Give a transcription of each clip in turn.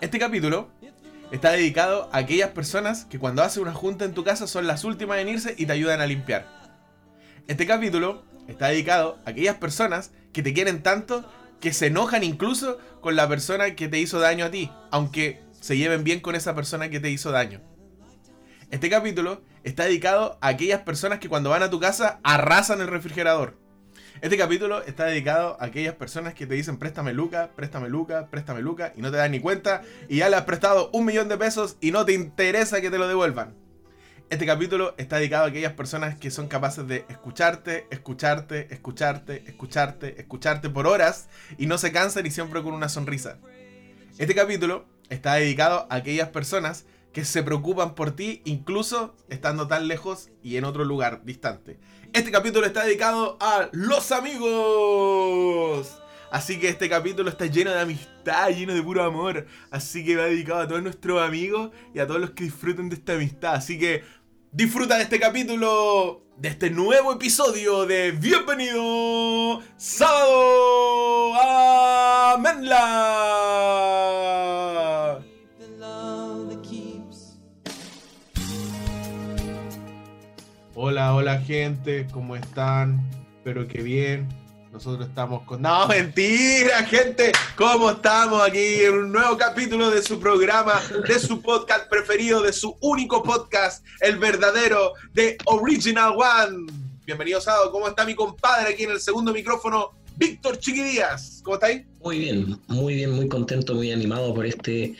Este capítulo está dedicado a aquellas personas que cuando hacen una junta en tu casa son las últimas en irse y te ayudan a limpiar. Este capítulo está dedicado a aquellas personas que te quieren tanto que se enojan incluso con la persona que te hizo daño a ti, aunque se lleven bien con esa persona que te hizo daño. Este capítulo está dedicado a aquellas personas que cuando van a tu casa arrasan el refrigerador. Este capítulo está dedicado a aquellas personas que te dicen préstame Luca, préstame Luca, préstame Luca y no te dan ni cuenta y ya le has prestado un millón de pesos y no te interesa que te lo devuelvan. Este capítulo está dedicado a aquellas personas que son capaces de escucharte, escucharte, escucharte, escucharte, escucharte por horas y no se cansan y siempre con una sonrisa. Este capítulo está dedicado a aquellas personas que se preocupan por ti incluso estando tan lejos y en otro lugar distante. Este capítulo está dedicado a los amigos. Así que este capítulo está lleno de amistad, lleno de puro amor. Así que va dedicado a todos nuestros amigos y a todos los que disfruten de esta amistad. Así que disfruta de este capítulo, de este nuevo episodio de Bienvenido Sábado a Menla. Hola, hola gente, ¿cómo están? Espero que bien. Nosotros estamos con... No, mentira, gente. ¿Cómo estamos aquí en un nuevo capítulo de su programa, de su podcast preferido, de su único podcast, el verdadero, de Original One? Bienvenidos, Sado. ¿Cómo está mi compadre aquí en el segundo micrófono? Víctor Chiquidías. ¿Cómo estáis? Muy bien, muy bien, muy contento, muy animado por este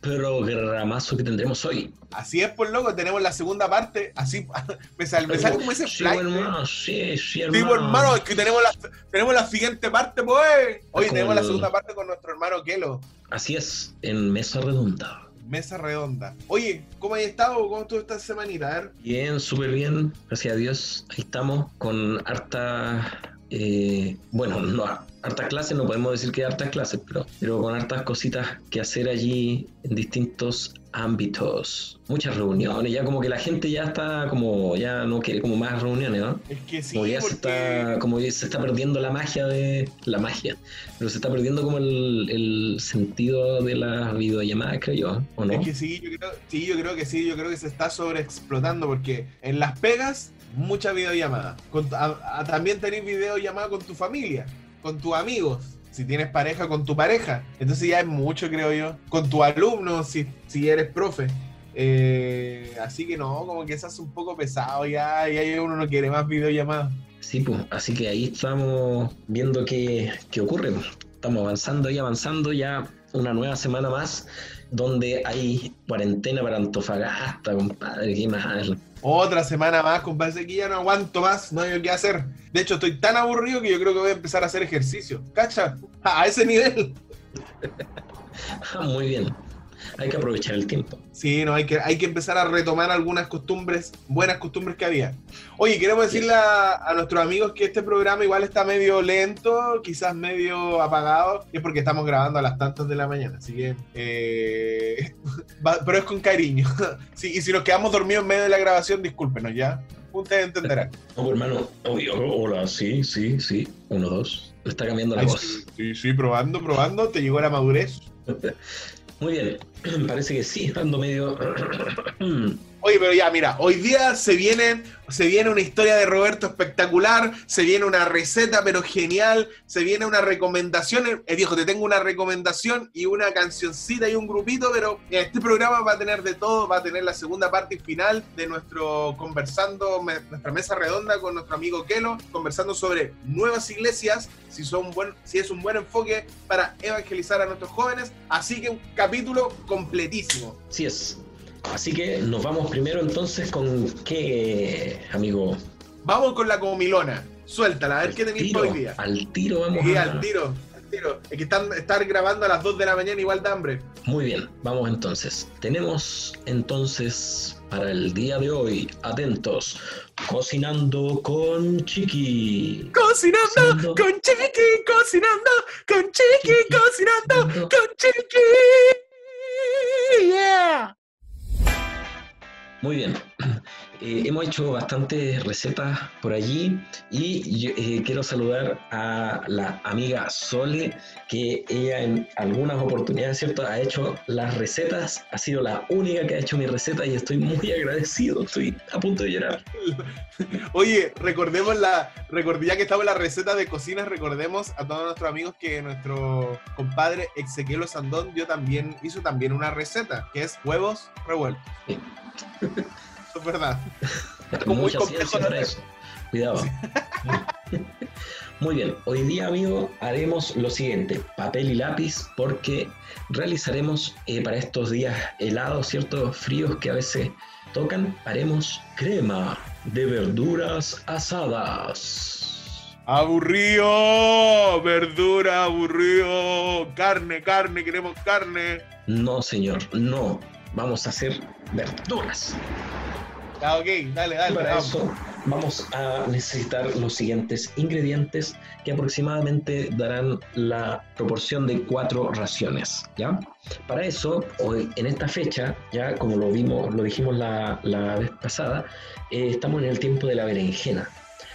programazo que tendremos hoy. Así es, por loco, tenemos la segunda parte. Así me sale, me sale como ese sí, flight. hermano, sí, sí, hermano. Sí, pues, hermano, es que tenemos la, tenemos la siguiente parte, pues. Hoy tenemos la segunda parte con nuestro hermano Kelo. Así es, en mesa redonda. Mesa redonda. Oye, ¿cómo has estado? ¿Cómo estuvo esta semanita? A ver. Bien, súper bien, gracias a Dios. Ahí estamos con harta. Eh, bueno, no, hartas clases, no podemos decir que hartas clases, pero, pero con hartas cositas que hacer allí en distintos ámbitos. Muchas reuniones, ya como que la gente ya está como, ya no quiere como más reuniones, ¿no? Es que sí, como ya se está, como ya se está perdiendo la magia de la magia, pero se está perdiendo como el, el sentido de las videollamadas, creo yo, ¿o no? Es que sí yo, creo, sí, yo creo que sí, yo creo que se está sobreexplotando porque en las pegas, mucha videollamada. Con, también tenés videollamada con tu familia, con tus amigos. Si tienes pareja, con tu pareja. Entonces ya es mucho, creo yo. Con tu alumno, si, si eres profe. Eh, así que no, como que se un poco pesado ya, y ahí uno no quiere más videollamadas. Sí, pues, así que ahí estamos viendo qué, qué ocurre. pues. Estamos avanzando y avanzando ya una nueva semana más donde hay cuarentena para Antofagasta, compadre, qué mal. Otra semana más, compadre, que ya no aguanto más, no hay qué hacer. De hecho, estoy tan aburrido que yo creo que voy a empezar a hacer ejercicio. ¿Cacha? A ese nivel. Muy bien, hay que aprovechar el tiempo. Sí, no, hay que, hay que empezar a retomar algunas costumbres, buenas costumbres que había. Oye, queremos decirle a, a nuestros amigos que este programa igual está medio lento, quizás medio apagado, y es porque estamos grabando a las tantas de la mañana, así que... eh, pero es con cariño. Sí, y si nos quedamos dormidos en medio de la grabación, discúlpenos, ¿ya? Ustedes entenderán. Oh, hermano, Oye, oh, hola, sí, sí, sí, uno, dos. Está cambiando la Ay, voz. sí, sí, probando, probando, te llegó la madurez. Muy bien, parece que sí, ando medio. Oye, pero ya, mira, hoy día se se viene una historia de Roberto espectacular, se viene una receta pero genial, se viene una recomendación. Eh, viejo, te tengo una recomendación y una cancioncita y un grupito, pero este programa va a tener de todo, va a tener la segunda parte y final de nuestro conversando, me- nuestra mesa redonda con nuestro amigo Kelo, conversando sobre nuevas iglesias, si, son buen, si es un buen enfoque para evangelizar a nuestros jóvenes. Así que un capítulo completísimo. Sí es. Así que nos vamos primero entonces con qué, amigo. Vamos con la comilona. Suéltala, a ver qué tenéis hoy día. al tiro vamos Sí, a... al tiro, al tiro. Es que están, estar grabando a las 2 de la mañana igual de hambre. Muy bien, vamos entonces. Tenemos entonces para el día de hoy, atentos, cocinando con Chiqui. Cocinando Cocinando. con Chiqui, cocinando con Chiqui, cocinando con Chiqui. Yeah. Muy bien. eh, hemos hecho bastantes recetas por allí y yo, eh, quiero saludar a la amiga Sole, que ella en algunas oportunidades, ¿cierto?, ha hecho las recetas, ha sido la única que ha hecho mi receta y estoy muy agradecido, estoy a punto de llorar. Oye, recordemos la, ya que estamos en la receta de cocinas, recordemos a todos nuestros amigos que nuestro compadre Ezequiel Sandón dio también, hizo también una receta, que es huevos revueltos. Sí. Eso es verdad. Como muy complejo para eso. Cuidado. Muy bien, hoy día, amigo, haremos lo siguiente: papel y lápiz, porque realizaremos eh, para estos días helados, ciertos fríos que a veces tocan, haremos crema de verduras asadas. Aburrido, verdura, aburrido, carne, carne, queremos carne. No, señor, no. Vamos a hacer verduras. Ah, ok, dale, dale. Para vamos. eso vamos a necesitar los siguientes ingredientes que aproximadamente darán la proporción de cuatro raciones, ¿ya? Para eso, hoy en esta fecha, ya como lo vimos, lo dijimos la, la vez pasada, eh, estamos en el tiempo de la berenjena,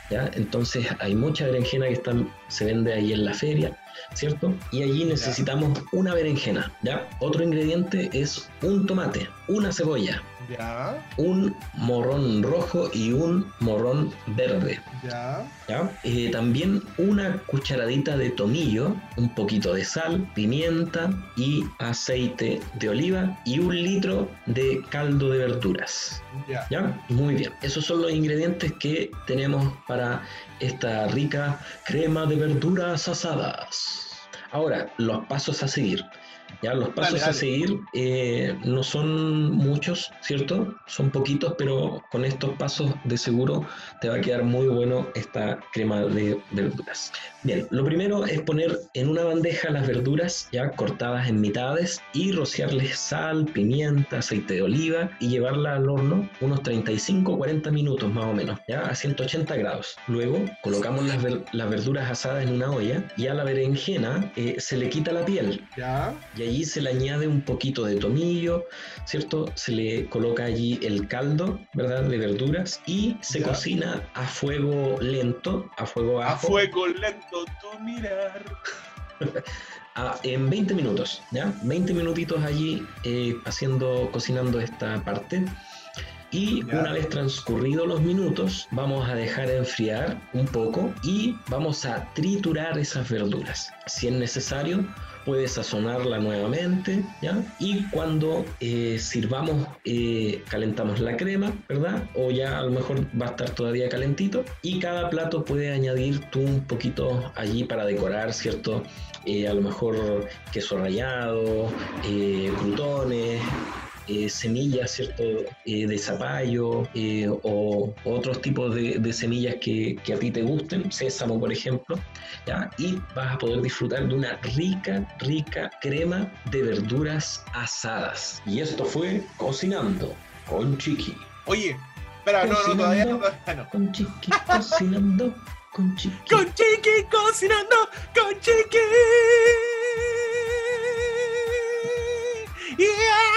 ¿ya? Entonces hay mucha berenjena que están, se vende ahí en la feria, ¿cierto? Y allí necesitamos una berenjena, ¿ya? Otro ingrediente es un tomate, una cebolla, Ya, un morrón rojo y un morrón verde. ya. ¿ya? Eh, también una cucharadita de tomillo, un poquito de sal, pimienta y aceite de oliva y un litro de caldo de verduras. Ya. ¿Ya? Muy bien. Esos son los ingredientes que tenemos para esta rica crema de verduras asadas. Ahora, los pasos a seguir. Ya, los pasos Dale, a dale. seguir eh, no son muchos, ¿cierto? Son poquitos, pero con estos pasos de seguro te va a quedar muy bueno esta crema de verduras. Bien, lo primero es poner en una bandeja las verduras ya cortadas en mitades y rociarles sal, pimienta, aceite de oliva y llevarla al horno unos 35-40 minutos más o menos, ya a 180 grados. Luego colocamos las, ver- las verduras asadas en una olla y a la berenjena eh, se le quita la piel Ya. Y allí se le añade un poquito de tomillo, ¿cierto? Se le coloca allí el caldo, ¿verdad? De verduras y se Ya. cocina a fuego lento, a fuego A bajo, fuego lento tu mirar. a- en 20 minutos, ¿ya? 20 minutitos allí eh, haciendo, cocinando esta parte. Y Ya. una vez transcurridos los minutos, vamos a dejar enfriar un poco y vamos a triturar esas verduras. Si es necesario, puedes sazonarla nuevamente, ¿ya? Y cuando eh, sirvamos, eh, calentamos la crema, ¿verdad? O ya a lo mejor va a estar todavía calentito. Y cada plato puede añadir tú un poquito allí para decorar, ¿cierto? Eh, a lo mejor queso rallado, crutones, eh, semillas, ¿cierto? Eh, de zapallo eh, o otros tipos de, de semillas que, que a ti te gusten, sésamo, por ejemplo, ¿ya? Y vas a poder disfrutar de una rica, rica crema de verduras asadas. Y esto fue Cocinando con Chiqui. Oye, espera, no, no, todavía no, todavía no. Con Chiqui, cocinando con Chiqui. Con Chiqui cocinando, con Chiqui. Yeah.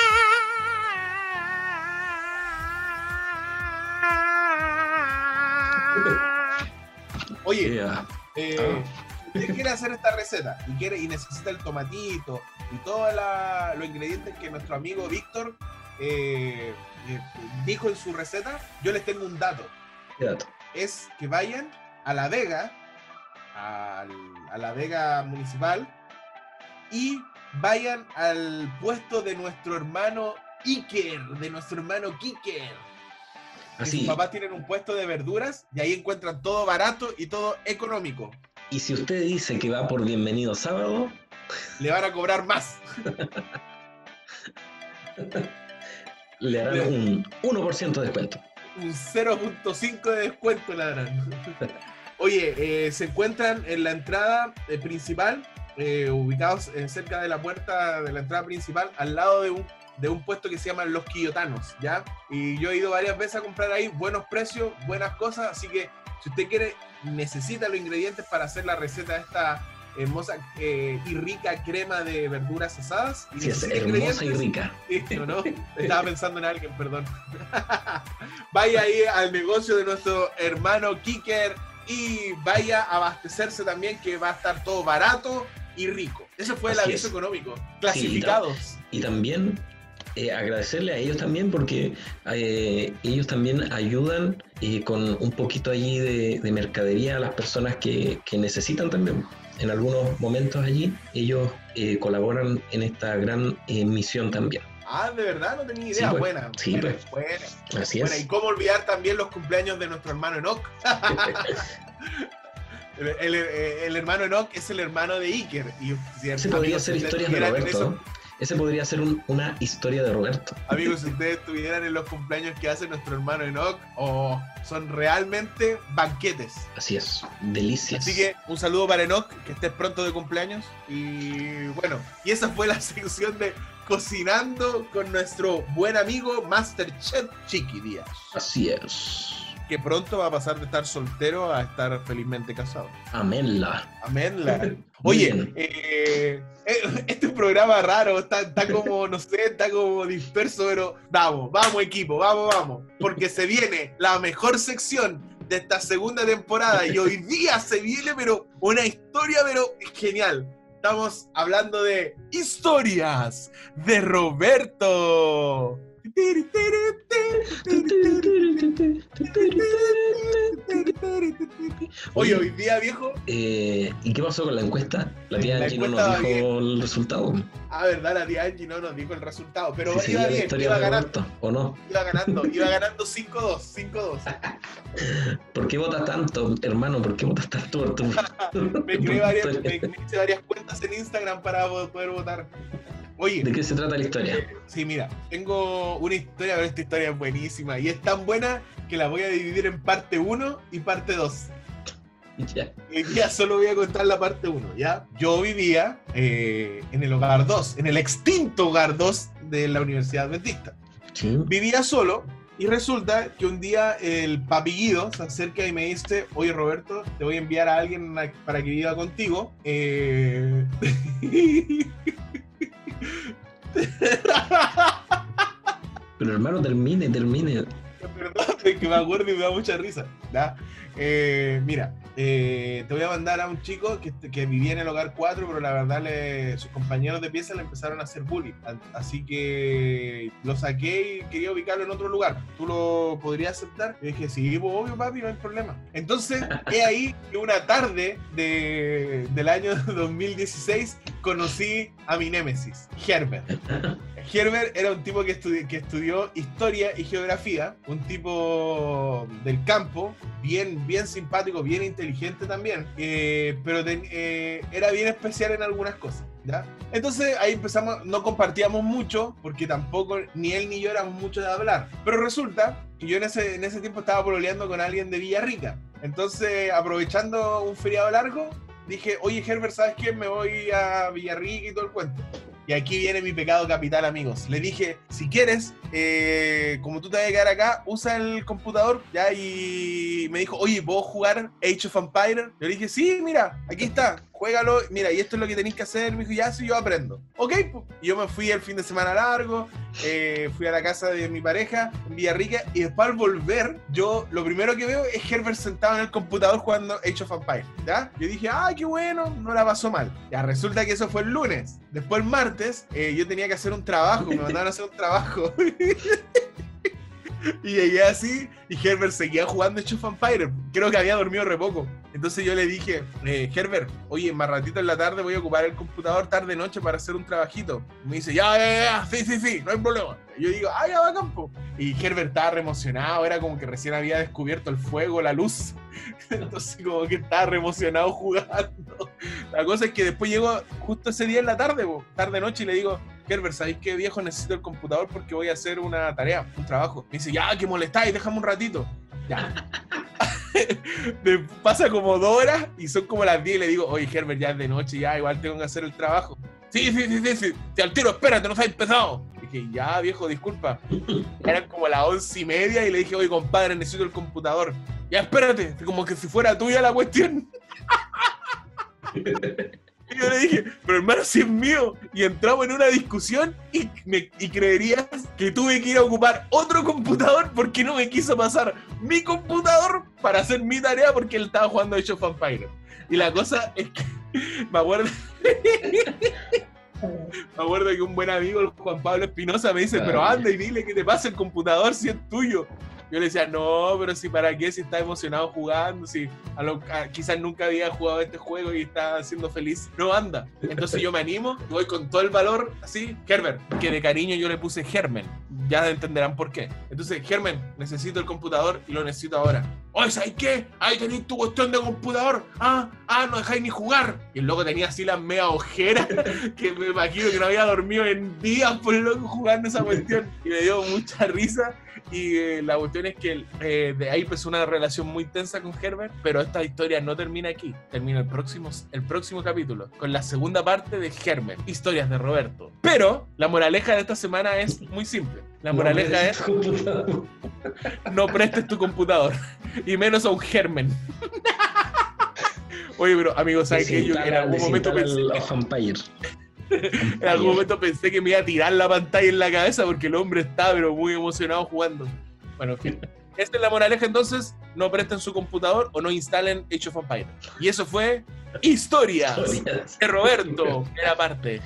Oye, Yeah. eh, Ah. usted quiere hacer esta receta y quiere y necesita el tomatito y todos los ingredientes que nuestro amigo Víctor eh, eh, dijo en su receta, yo les tengo un dato. Qué dato. es que vayan a La Vega, al- a la Vega Municipal, y vayan al puesto de nuestro hermano Iker, de nuestro hermano Kiker. Así. Sus papás tienen un puesto de verduras y ahí encuentran todo barato y todo económico. Y si usted dice que va por Bienvenido Sábado, Le van a cobrar más. le harán un 1% de descuento. Un 0.5 de descuento le darán. Oye, eh, se encuentran en la entrada eh, principal, eh, ubicados cerca de la puerta de la entrada principal, al lado de un, de un puesto que se llama Los Quillotanos, ¿ya? Y yo he ido varias veces a comprar ahí, buenos precios, buenas cosas, así que si usted quiere, necesita los ingredientes para hacer la receta esta hermosa eh, y rica crema de verduras asadas. Y Sí, es hermosa y rica. Sí, ¿o no? Estaba pensando en alguien, perdón. vaya ahí al negocio de nuestro hermano Kicker y vaya a abastecerse también que va a estar todo barato y rico. Ese fue el Así aviso es. económico. Clasificados. Y también eh, agradecerle a ellos también porque eh, ellos también ayudan eh, con un poquito allí de, de mercadería a las personas que, que necesitan también. En algunos momentos allí ellos eh, colaboran en esta gran misión también. Ah, de verdad, no tenía Sí, idea. pues. buena. Sí, buena, pues. buena. Así Bueno, y es. cómo olvidar también los cumpleaños de nuestro hermano Enoch. el, el- el hermano Enoch es el hermano de Iker. Y, si- Ese podría ustedes historias de Roberto. ¿no? Ese podría ser un- una historia de Roberto. Amigos, si ustedes estuvieran en los cumpleaños que hace nuestro hermano Enoch, o son realmente banquetes. Así es. Delicias. Así que un saludo para Enoch, que estés pronto de cumpleaños. Y bueno, y esa fue la sección de cocinando con nuestro buen amigo Masterchef Chiqui Díaz. Así es. Que pronto va a pasar de estar soltero a estar felizmente casado. Amenla. Amén. la- Muy Oye, eh, este es un programa raro, está, está como, no sé, está como disperso, pero vamos, vamos equipo, vamos, vamos, porque se viene la mejor sección de esta segunda temporada y hoy día se viene, pero una historia, pero genial. Estamos hablando de historias de Roberto. Oye, hoy día, viejo, Eh, ¿Y qué pasó con la encuesta? La tía La Angie no nos dijo el resultado. Ah, verdad, la tía Angie no nos dijo el resultado, pero iba bien, iba ganando, ¿o no? iba ganando, iba ganando 5-2, 5-2. ¿Por qué votas tanto, hermano? ¿Por qué votas tanto por tu, Me creé varias, me, me hice varias cuentas en Instagram para po- poder votar. Oye, ¿De qué se trata la historia? sí, mira, tengo una historia, pero esta historia es buenísima y es tan buena que la voy a dividir en parte 1 y parte 2. Ya. Día solo voy a contar la parte 1, ¿ya? Yo vivía eh, en el hogar 2, en el extinto hogar 2 de la Universidad Adventista. Sí. vivía solo y resulta que un día el papi Guido se acerca y me dice, oye Roberto, te voy a enviar a alguien para que viva contigo. Eh... Pero hermano, termine, termine. Perdón, es que me acuerdo y me da mucha risa. ¿ya? Eh, mira, eh, te voy a mandar a un chico que, que vivía en el hogar 4, pero la verdad le- sus compañeros de pieza le empezaron a hacer bullying. Así que lo saqué y quería ubicarlo en otro lugar. ¿Tú lo podrías aceptar? Y dije, sí, pues obvio, papi, no hay problema. Entonces, he ahí que una tarde de- del año 2016 conocí a mi némesis, Herbert. Herbert era un tipo que, estudi- que estudió historia y geografía, un tipo del campo, bien, bien simpático, bien inteligente también, eh, pero eh, era bien especial en algunas cosas. ¿ya? Entonces ahí empezamos, no compartíamos mucho, porque tampoco ni él ni yo éramos mucho de hablar, pero resulta que yo en ese, en ese tiempo estaba pololeando con alguien de Villarrica. Entonces, aprovechando un feriado largo, dije, oye Herbert, ¿sabes qué? Me voy a Villarrica y todo el cuento. Y aquí viene mi pecado capital, amigos. Le dije, si quieres, eh, como tú te vas a quedar acá, usa el computador, ¿ya? Y me dijo, oye, ¿puedo jugar Age of Empires? Yo le dije, sí, mira, aquí está, juégalo. Mira, y esto es lo que tenéis que hacer. Me dijo, ya, sí, yo aprendo. Ok, pues. Yo me fui el fin de semana largo, eh, fui a la casa de mi pareja en Villarrica, y después al volver, yo lo primero que veo es Herbert sentado en el computador jugando Age of Empires, ¿ya? Yo dije, ah, qué bueno, no la pasó mal. Ya, resulta que eso fue el lunes. Después el martes, eh, yo tenía que hacer un trabajo, me mandaron a hacer un trabajo. Y llegué así y Herbert seguía jugando Age of. Creo que había dormido re poco. Entonces yo le dije, eh, Herbert, oye, más ratito en la tarde voy a ocupar el computador tarde noche para hacer un trabajito. Me dice, ya, ya, ya, sí, sí, sí, no hay problema. Yo digo, ah, ya va campo. Y Herbert estaba re emocionado, era como que recién había descubierto el fuego, la luz. Entonces como que estaba re emocionado jugando. La cosa es que después llego justo ese día en la tarde, tarde noche, y le digo, Herbert, ¿sabéis qué viejo? Necesito el computador porque voy a hacer una tarea, un trabajo. Me dice, ya, que molestáis, déjame un ratito. Ya. Me pasa como dos horas y son como las 10 y le digo, oye, Herbert, ya es de noche, ya, igual tengo que hacer el trabajo. Sí, sí, sí, sí, sí. Te al tiro, espérate, no se ha empezado. Dije, ya, viejo, disculpa. Eran como las once y media y le dije, oye, compadre, necesito el computador. Ya, espérate, como que si fuera tuya la cuestión. Y yo le dije, pero hermano, si es mío. Y entramos en una discusión y, me, y creerías que tuve que ir a ocupar otro computador porque no me quiso pasar mi computador para hacer mi tarea porque él estaba jugando Age of Empires. Y la cosa es que me acuerdo. Me acuerdo que un buen amigo, el Juan Pablo Espinosa, me dice, pero anda y dile que te pase el computador si es tuyo. Yo le decía, no, pero si para qué, si está emocionado jugando, si a lo, quizás nunca había jugado este juego y está siendo feliz. No anda. Entonces yo me animo, voy con todo el valor, así, Herbert, que de cariño yo le puse Germen. Ya entenderán por qué. Entonces, Germen, necesito el computador y lo necesito ahora. Oye, ¿sabes qué? Ahí tenéis tu cuestión de computador. Ah, ah, no dejáis ni jugar. Y el loco tenía así las mega ojeras que me imagino que no había dormido en días por el loco jugando esa cuestión. Y me dio mucha risa. Y eh, la cuestión es que eh, de ahí empezó una relación muy tensa con Herbert, pero esta historia no termina aquí, termina el próximo, el próximo capítulo, con la segunda parte de Herbert, historias de Roberto. Pero la moraleja de esta semana es muy simple. La moraleja es no prestes tu computador, y menos a un Germen. Oye, pero amigos, ¿sabes que yo en algún momento pensé... en algún momento pensé que me iba a tirar la pantalla en la cabeza porque el hombre está pero muy emocionado jugando. Bueno, en fin. Esta es la moraleja entonces, no presten su computador o no instalen Age of Empires. Y eso fue Historias de Roberto, era parte.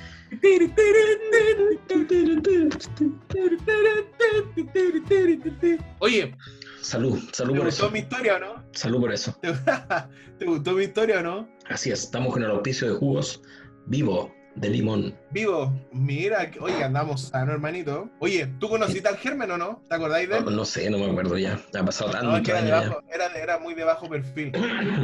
Oye, salud, salud por eso. ¿Te gustó mi historia o no? Salud por eso. ¿Te gustó mi historia o no? Así es, estamos con el auspicio de jugos vivo de limón. Vivo, mira, oye, andamos sano, hermanito. Oye, ¿tú conociste al Germen o no? ¿Te acordáis de él? No, sé, no me acuerdo ya. Ha pasado tanto no, era, era, muy de bajo perfil.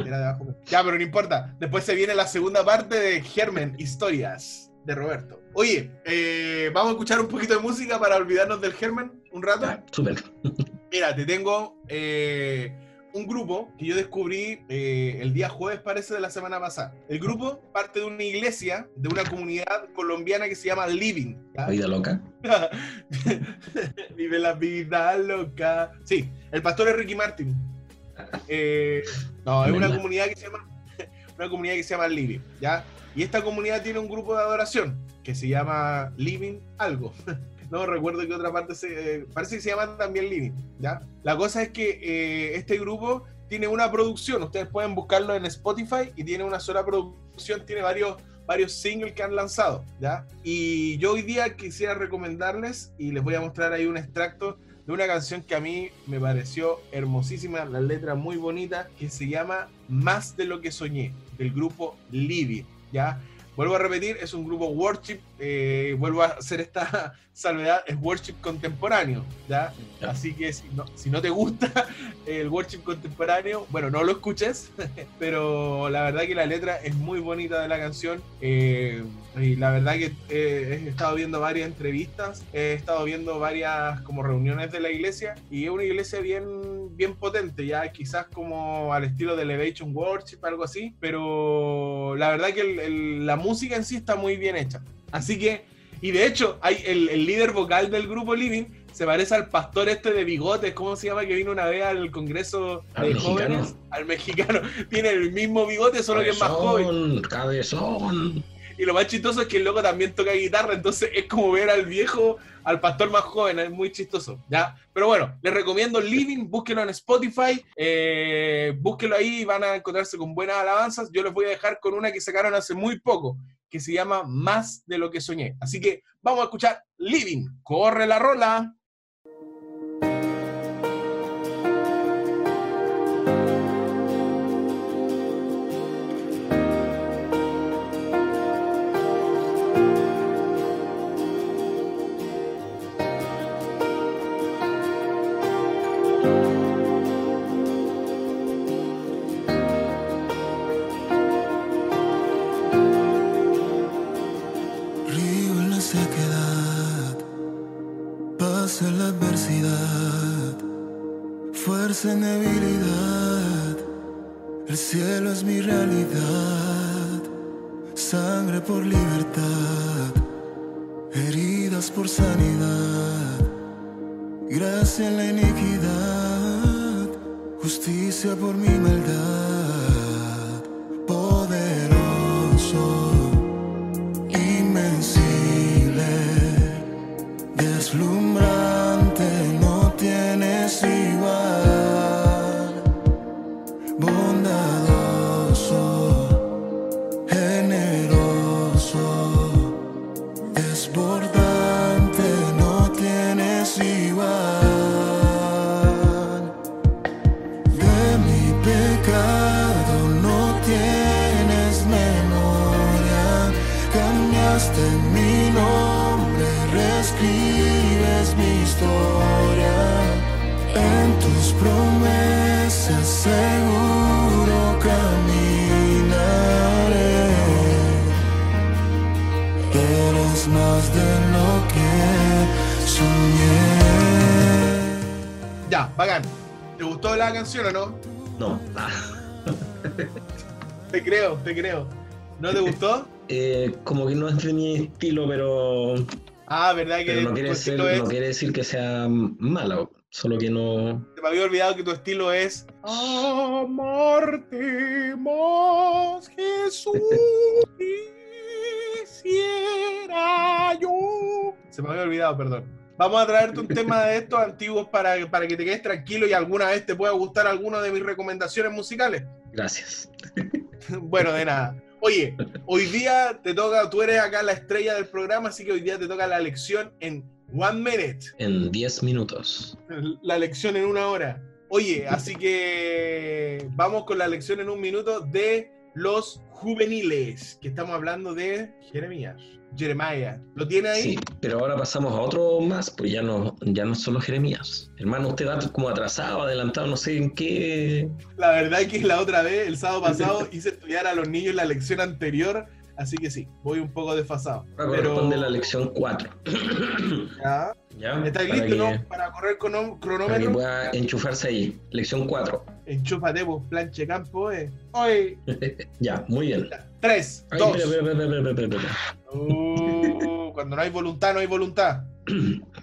Era de bajo perfil. Ya, pero no importa. Después se viene la segunda parte de Germen, historias de Roberto. Oye, eh, vamos a escuchar un poquito de música para olvidarnos del Germen un rato. súper. Mira, te tengo. Eh, un grupo que yo descubrí eh, el día jueves, parece, de la semana pasada. El grupo parte de una iglesia, de una comunidad colombiana que se llama Living. ¿La vida loca? Vive la vida loca. Sí, el pastor es Ricky Martin. Eh, no, es una comunidad que se llama una comunidad que se llama Living, ¿ya? Y esta comunidad tiene un grupo de adoración que se llama Living Algo. no recuerdo qué otra parte se. parece que se llama también Living, ¿ya? La cosa es que eh, este grupo tiene una producción, ustedes pueden buscarlo en Spotify y tiene una sola producción, tiene varios, varios singles que han lanzado, ¿ya? Y yo hoy día quisiera recomendarles y les voy a mostrar ahí un extracto de una canción que a mí me pareció hermosísima, la letra muy bonita, que se llama Más de lo que soñé, del grupo Living, ¿ya? Vuelvo a repetir, es un grupo worship, eh, vuelvo a hacer esta salvedad, es worship contemporáneo, ¿ya? Así que si no, si no te gusta el worship contemporáneo, bueno, no lo escuches, pero la verdad que la letra es muy bonita de la canción. Eh, y la verdad que eh, he estado viendo varias entrevistas, he estado viendo varias como reuniones de la iglesia y es una iglesia bien, bien potente, ya quizás como al estilo de Elevation Worship, algo así, pero la verdad que la música en sí está muy bien hecha. Así que, y de hecho, hay el, el líder vocal del grupo Living se parece al pastor este de bigotes, ¿cómo se llama? Que vino una vez al congreso de jóvenes, al mexicano. Tiene el mismo bigote, solo que es más joven. Cabezón. Y lo más chistoso es que el loco también toca guitarra, entonces es como ver al viejo, al pastor más joven, es muy chistoso, ¿ya? Pero bueno, les recomiendo Living, búsquenlo en Spotify, eh, búsquenlo ahí y van a encontrarse con buenas alabanzas. Yo les voy a dejar con una que sacaron hace muy poco, que se llama Más de lo que soñé. Así que vamos a escuchar Living, corre la rola. El cielo es mi realidad, sangre por libertad, heridas por sanidad, gracia en la iniquidad, justicia por mi maldad, creo, te creo. ¿No te gustó? eh, como que no es de mi estilo, pero, Ah, ¿verdad que pero no, quiere es... no quiere decir que sea mala, solo que no. Se me había olvidado que tu estilo es... Amarte más, Jesús, quisiera yo. Se me había olvidado, perdón. Vamos a traerte un tema de estos antiguos para, para que te quedes tranquilo y alguna vez te pueda gustar alguno de mis recomendaciones musicales. Gracias. Bueno, de nada. Oye, hoy día te toca, tú eres acá la estrella del programa, así que hoy día te toca la lección en One Minute. En 10 minutos. La lección en una hora. Oye, así que vamos con la lección en un minuto de los juveniles, que estamos hablando de Jeremías. Jeremiah. ¿Lo tiene ahí? Sí, pero ahora pasamos a otro más, pues ya no, ya no solo Jeremías. Hermano, usted va como atrasado, adelantado, no sé en qué. La verdad es que la otra vez, el sábado pasado, hice estudiar a los niños la lección anterior, así que sí, voy un poco desfasado. Ahora Pero, corresponde la lección 4. ¿ya? ¿Ya? ¿Estáis listos, que- no? Para correr con Para que cronómetro. pueda enchufarse ahí. Lección 4. Enchúfate, pues, planche campo, eh. Hoy, Ya, muy bien. tres, Ay, dos. espera, espera, espera, espera, espera, espera. Uh, cuando no hay voluntad, no hay voluntad.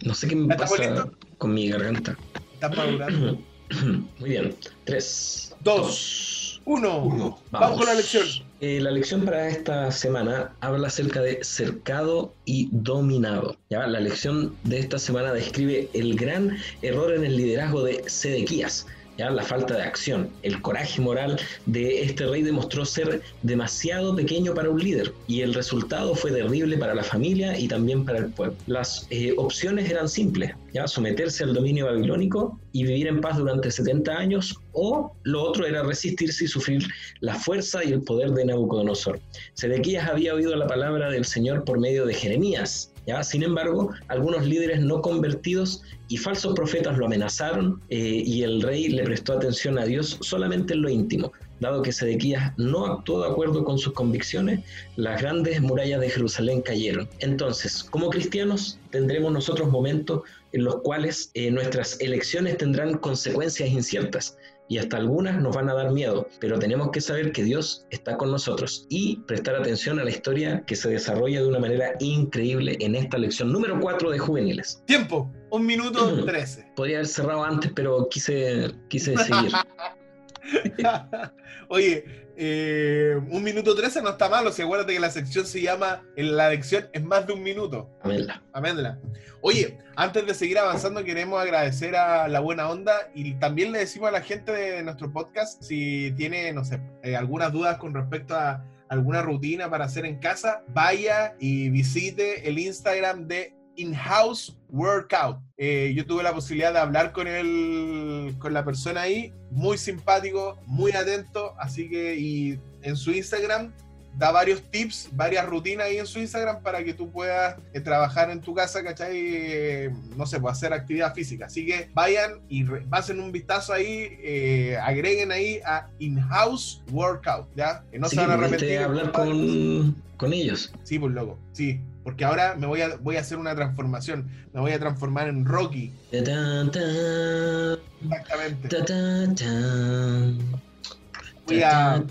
No sé qué me ¿Ya estamos pasa listos? con mi garganta. Estás madurando. Muy bien. 3, Dos, uno. Uno. Vamos con la lección. Eh, la lección para esta semana habla acerca de cercado y dominado. La lección de esta semana describe el gran error en el liderazgo de Sedequías. La falta de acción, el coraje moral de este rey demostró ser demasiado pequeño para un líder y el resultado fue terrible para la familia y también para el pueblo. Las eh, opciones eran simples, ¿ya? someterse al dominio babilónico y vivir en paz durante 70 años o lo otro era resistirse y sufrir la fuerza y el poder de Nabucodonosor. Sedequías había oído la palabra del Señor por medio de Jeremías. Sin embargo, algunos líderes no convertidos y falsos profetas lo amenazaron eh, y el rey le prestó atención a Dios solamente en lo íntimo. Dado que Sedequías no actuó de acuerdo con sus convicciones, las grandes murallas de Jerusalén cayeron. Entonces, como cristianos, tendremos nosotros momentos en los cuales eh, nuestras elecciones tendrán consecuencias inciertas y hasta algunas nos van a dar miedo, pero tenemos que saber que Dios está con nosotros y prestar atención a la historia que se desarrolla de una manera increíble en esta lección número 4 de juveniles. Tiempo, un minuto trece. Podría haber cerrado antes, pero quise, quise seguir. Oye, eh, un minuto trece no está malo. Si acuérdate que la sección se llama, en la lección es más de un minuto. Aménla. Améndela. Oye, antes de seguir avanzando, queremos agradecer a la buena onda y también le decimos a la gente de nuestro podcast si tiene, no sé, eh, algunas dudas con respecto a alguna rutina para hacer en casa, vaya y visite el Instagram de In-House Workout. Eh, yo tuve la posibilidad de hablar con el, con la persona ahí, muy simpático, muy atento, así que y en su Instagram da varios tips, varias rutinas ahí en su Instagram para que tú puedas eh, trabajar en tu casa, ¿cachai? Eh, no sé, pues hacer actividad física. Así que vayan y pasen un vistazo ahí, eh, agreguen ahí a In-House Workout, ¿ya? Que no Así se van a pudiste repetir. hablar con, con ellos. Sí, pues loco, sí. Porque ahora me voy a, voy a hacer una transformación. Me voy a transformar en Rocky. Ta, ta, ta, Exactamente. ta, ta, ta. Voy a,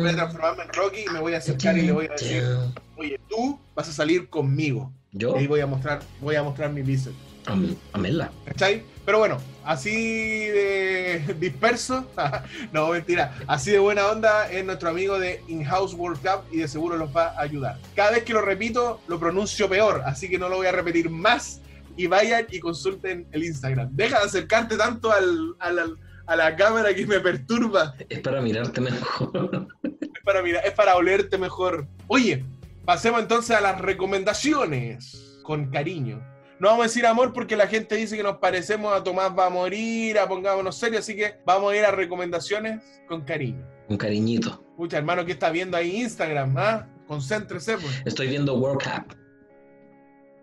voy a transformarme en Rocky y me voy a acercar y le voy a decir, oye, tú vas a salir conmigo. Yo, Y ahí voy a mostrar, voy a mostrar mi bíceps. am- aménla. ¿Cachai? Pero bueno, así de disperso, no mentira, así de buena onda es nuestro amigo de In-House World Cup y de seguro los va a ayudar. Cada vez que lo repito, lo pronuncio peor, así que no lo voy a repetir más y vayan y consulten el Instagram. Deja de acercarte tanto al, al- al- a la cámara que me perturba. Es para mirarte mejor. Es para, mira, es para olerte mejor. Oye, pasemos entonces a las recomendaciones. Con cariño. No vamos a decir amor porque la gente dice que nos parecemos a Tomás va a morir, a pongámonos serios, así que vamos a ir a recomendaciones con cariño. Un cariñito. Pucha, hermano, ¿qué está viendo ahí Instagram? ¿Ah? Concéntrese, pues. Estoy viendo Workout.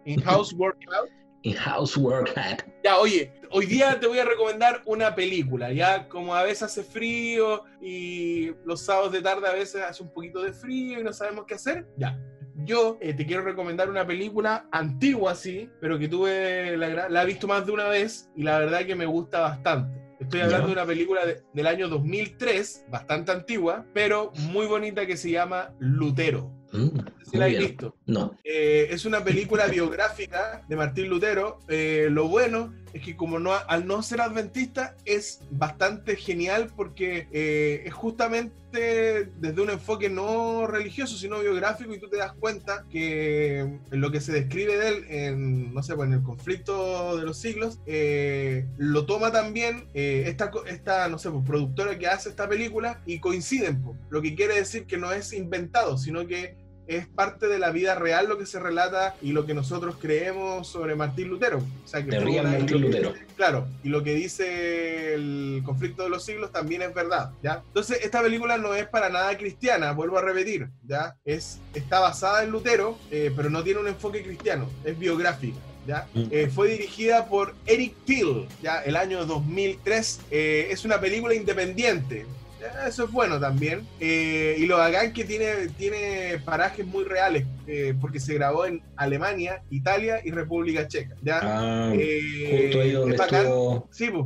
In-house workout. In-house Workout. Ya, oye, hoy día te voy a recomendar una película. Ya, como a veces hace frío y los sábados de tarde a veces hace un poquito de frío y no sabemos qué hacer. Ya, yo eh, te quiero recomendar una película antigua, sí, pero que tuve la, la he visto más de una vez y la verdad que me gusta bastante. Estoy hablando de una película de- del año 2003, bastante antigua, pero muy bonita que se llama Lutero. Mm, si la muy has bien. visto. No. Eh, es una película biográfica de Martín Lutero. Eh, lo bueno es que como no, al no ser adventista es bastante genial porque eh, es justamente desde un enfoque no religioso, sino biográfico y tú te das cuenta que en lo que se describe de él en, no sé, pues en el conflicto de los siglos, eh, lo toma también eh, esta, esta, no sé, pues, productora que hace esta película y coinciden, po. lo que quiere decir que no es inventado, sino que es parte de la vida real lo que se relata y lo que nosotros creemos sobre Martín Lutero. O sea, que Martín que Lutero. dice- claro, y lo que dice el conflicto de los siglos también es verdad, ¿ya? Entonces, esta película no es para nada cristiana, vuelvo a repetir, ¿ya? Es, está basada en Lutero, eh, pero no tiene un enfoque cristiano, es biográfica. ¿Ya? Mm. Eh, fue dirigida por Eric Till, ya el año 2003. Eh, es una película independiente, eso es bueno también. Eh, y lo bacán que tiene, tiene parajes muy reales, eh, porque se grabó en Alemania, Italia y República Checa. ¿ya? Ah, Eh, justo ahí donde es bacán. estuvo Sí, pues.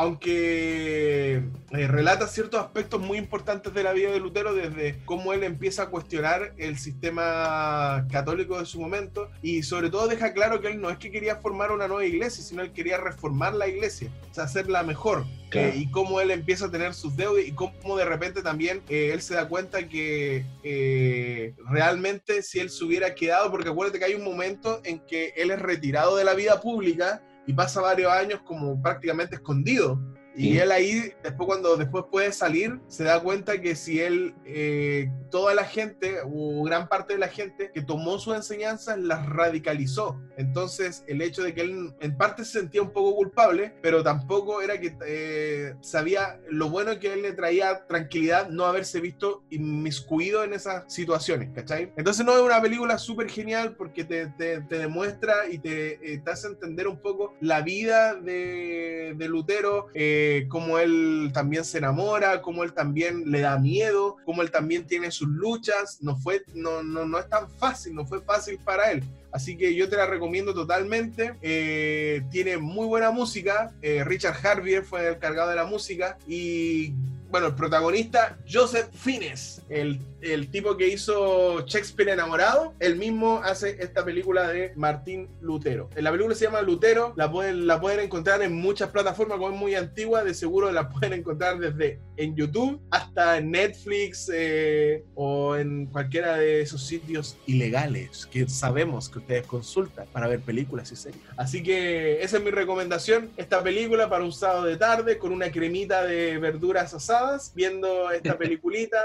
Aunque eh, relata ciertos aspectos muy importantes de la vida de Lutero, desde cómo él empieza a cuestionar el sistema católico de su momento y sobre todo deja claro que él no es que quería formar una nueva iglesia, sino él quería reformar la iglesia, o sea, hacerla mejor. Claro. Eh, y cómo él empieza a tener sus deudas y cómo de repente también eh, él se da cuenta que eh, realmente si él se hubiera quedado, porque acuérdate que hay un momento en que él es retirado de la vida pública y pasa varios años como prácticamente escondido. Y Sí. él ahí, después cuando después puede salir, se da cuenta que si él, eh, toda la gente, o gran parte de la gente que tomó sus enseñanzas, las radicalizó. Entonces, el hecho de que él en parte se sentía un poco culpable, pero tampoco era que eh, sabía lo bueno que él le traía tranquilidad no haberse visto inmiscuido en esas situaciones, ¿cachai? Entonces, no es una película súper genial porque te, te- te demuestra y te, eh, te hace entender un poco la vida de, de Lutero, eh, cómo él también se enamora, cómo él también le da miedo, cómo él también tiene sus luchas. No, fue, no, no, no es tan fácil, no fue fácil para él. Así que yo te la recomiendo totalmente. Eh, tiene muy buena música. Eh, Richard Harvier fue el cargado de la música. Y bueno, el protagonista, Joseph Fiennes, el, el tipo que hizo Shakespeare enamorado, él mismo hace esta película de Martín Lutero. La película se llama Lutero, la pueden, la pueden encontrar en muchas plataformas, como es muy antigua, de seguro la pueden encontrar desde en YouTube hasta en Netflix eh, o en cualquiera de esos sitios ilegales que sabemos que ustedes consultan para ver películas y series. Así que esa es mi recomendación, esta película para un sábado de tarde con una cremita de verduras asadas, viendo esta peliculita,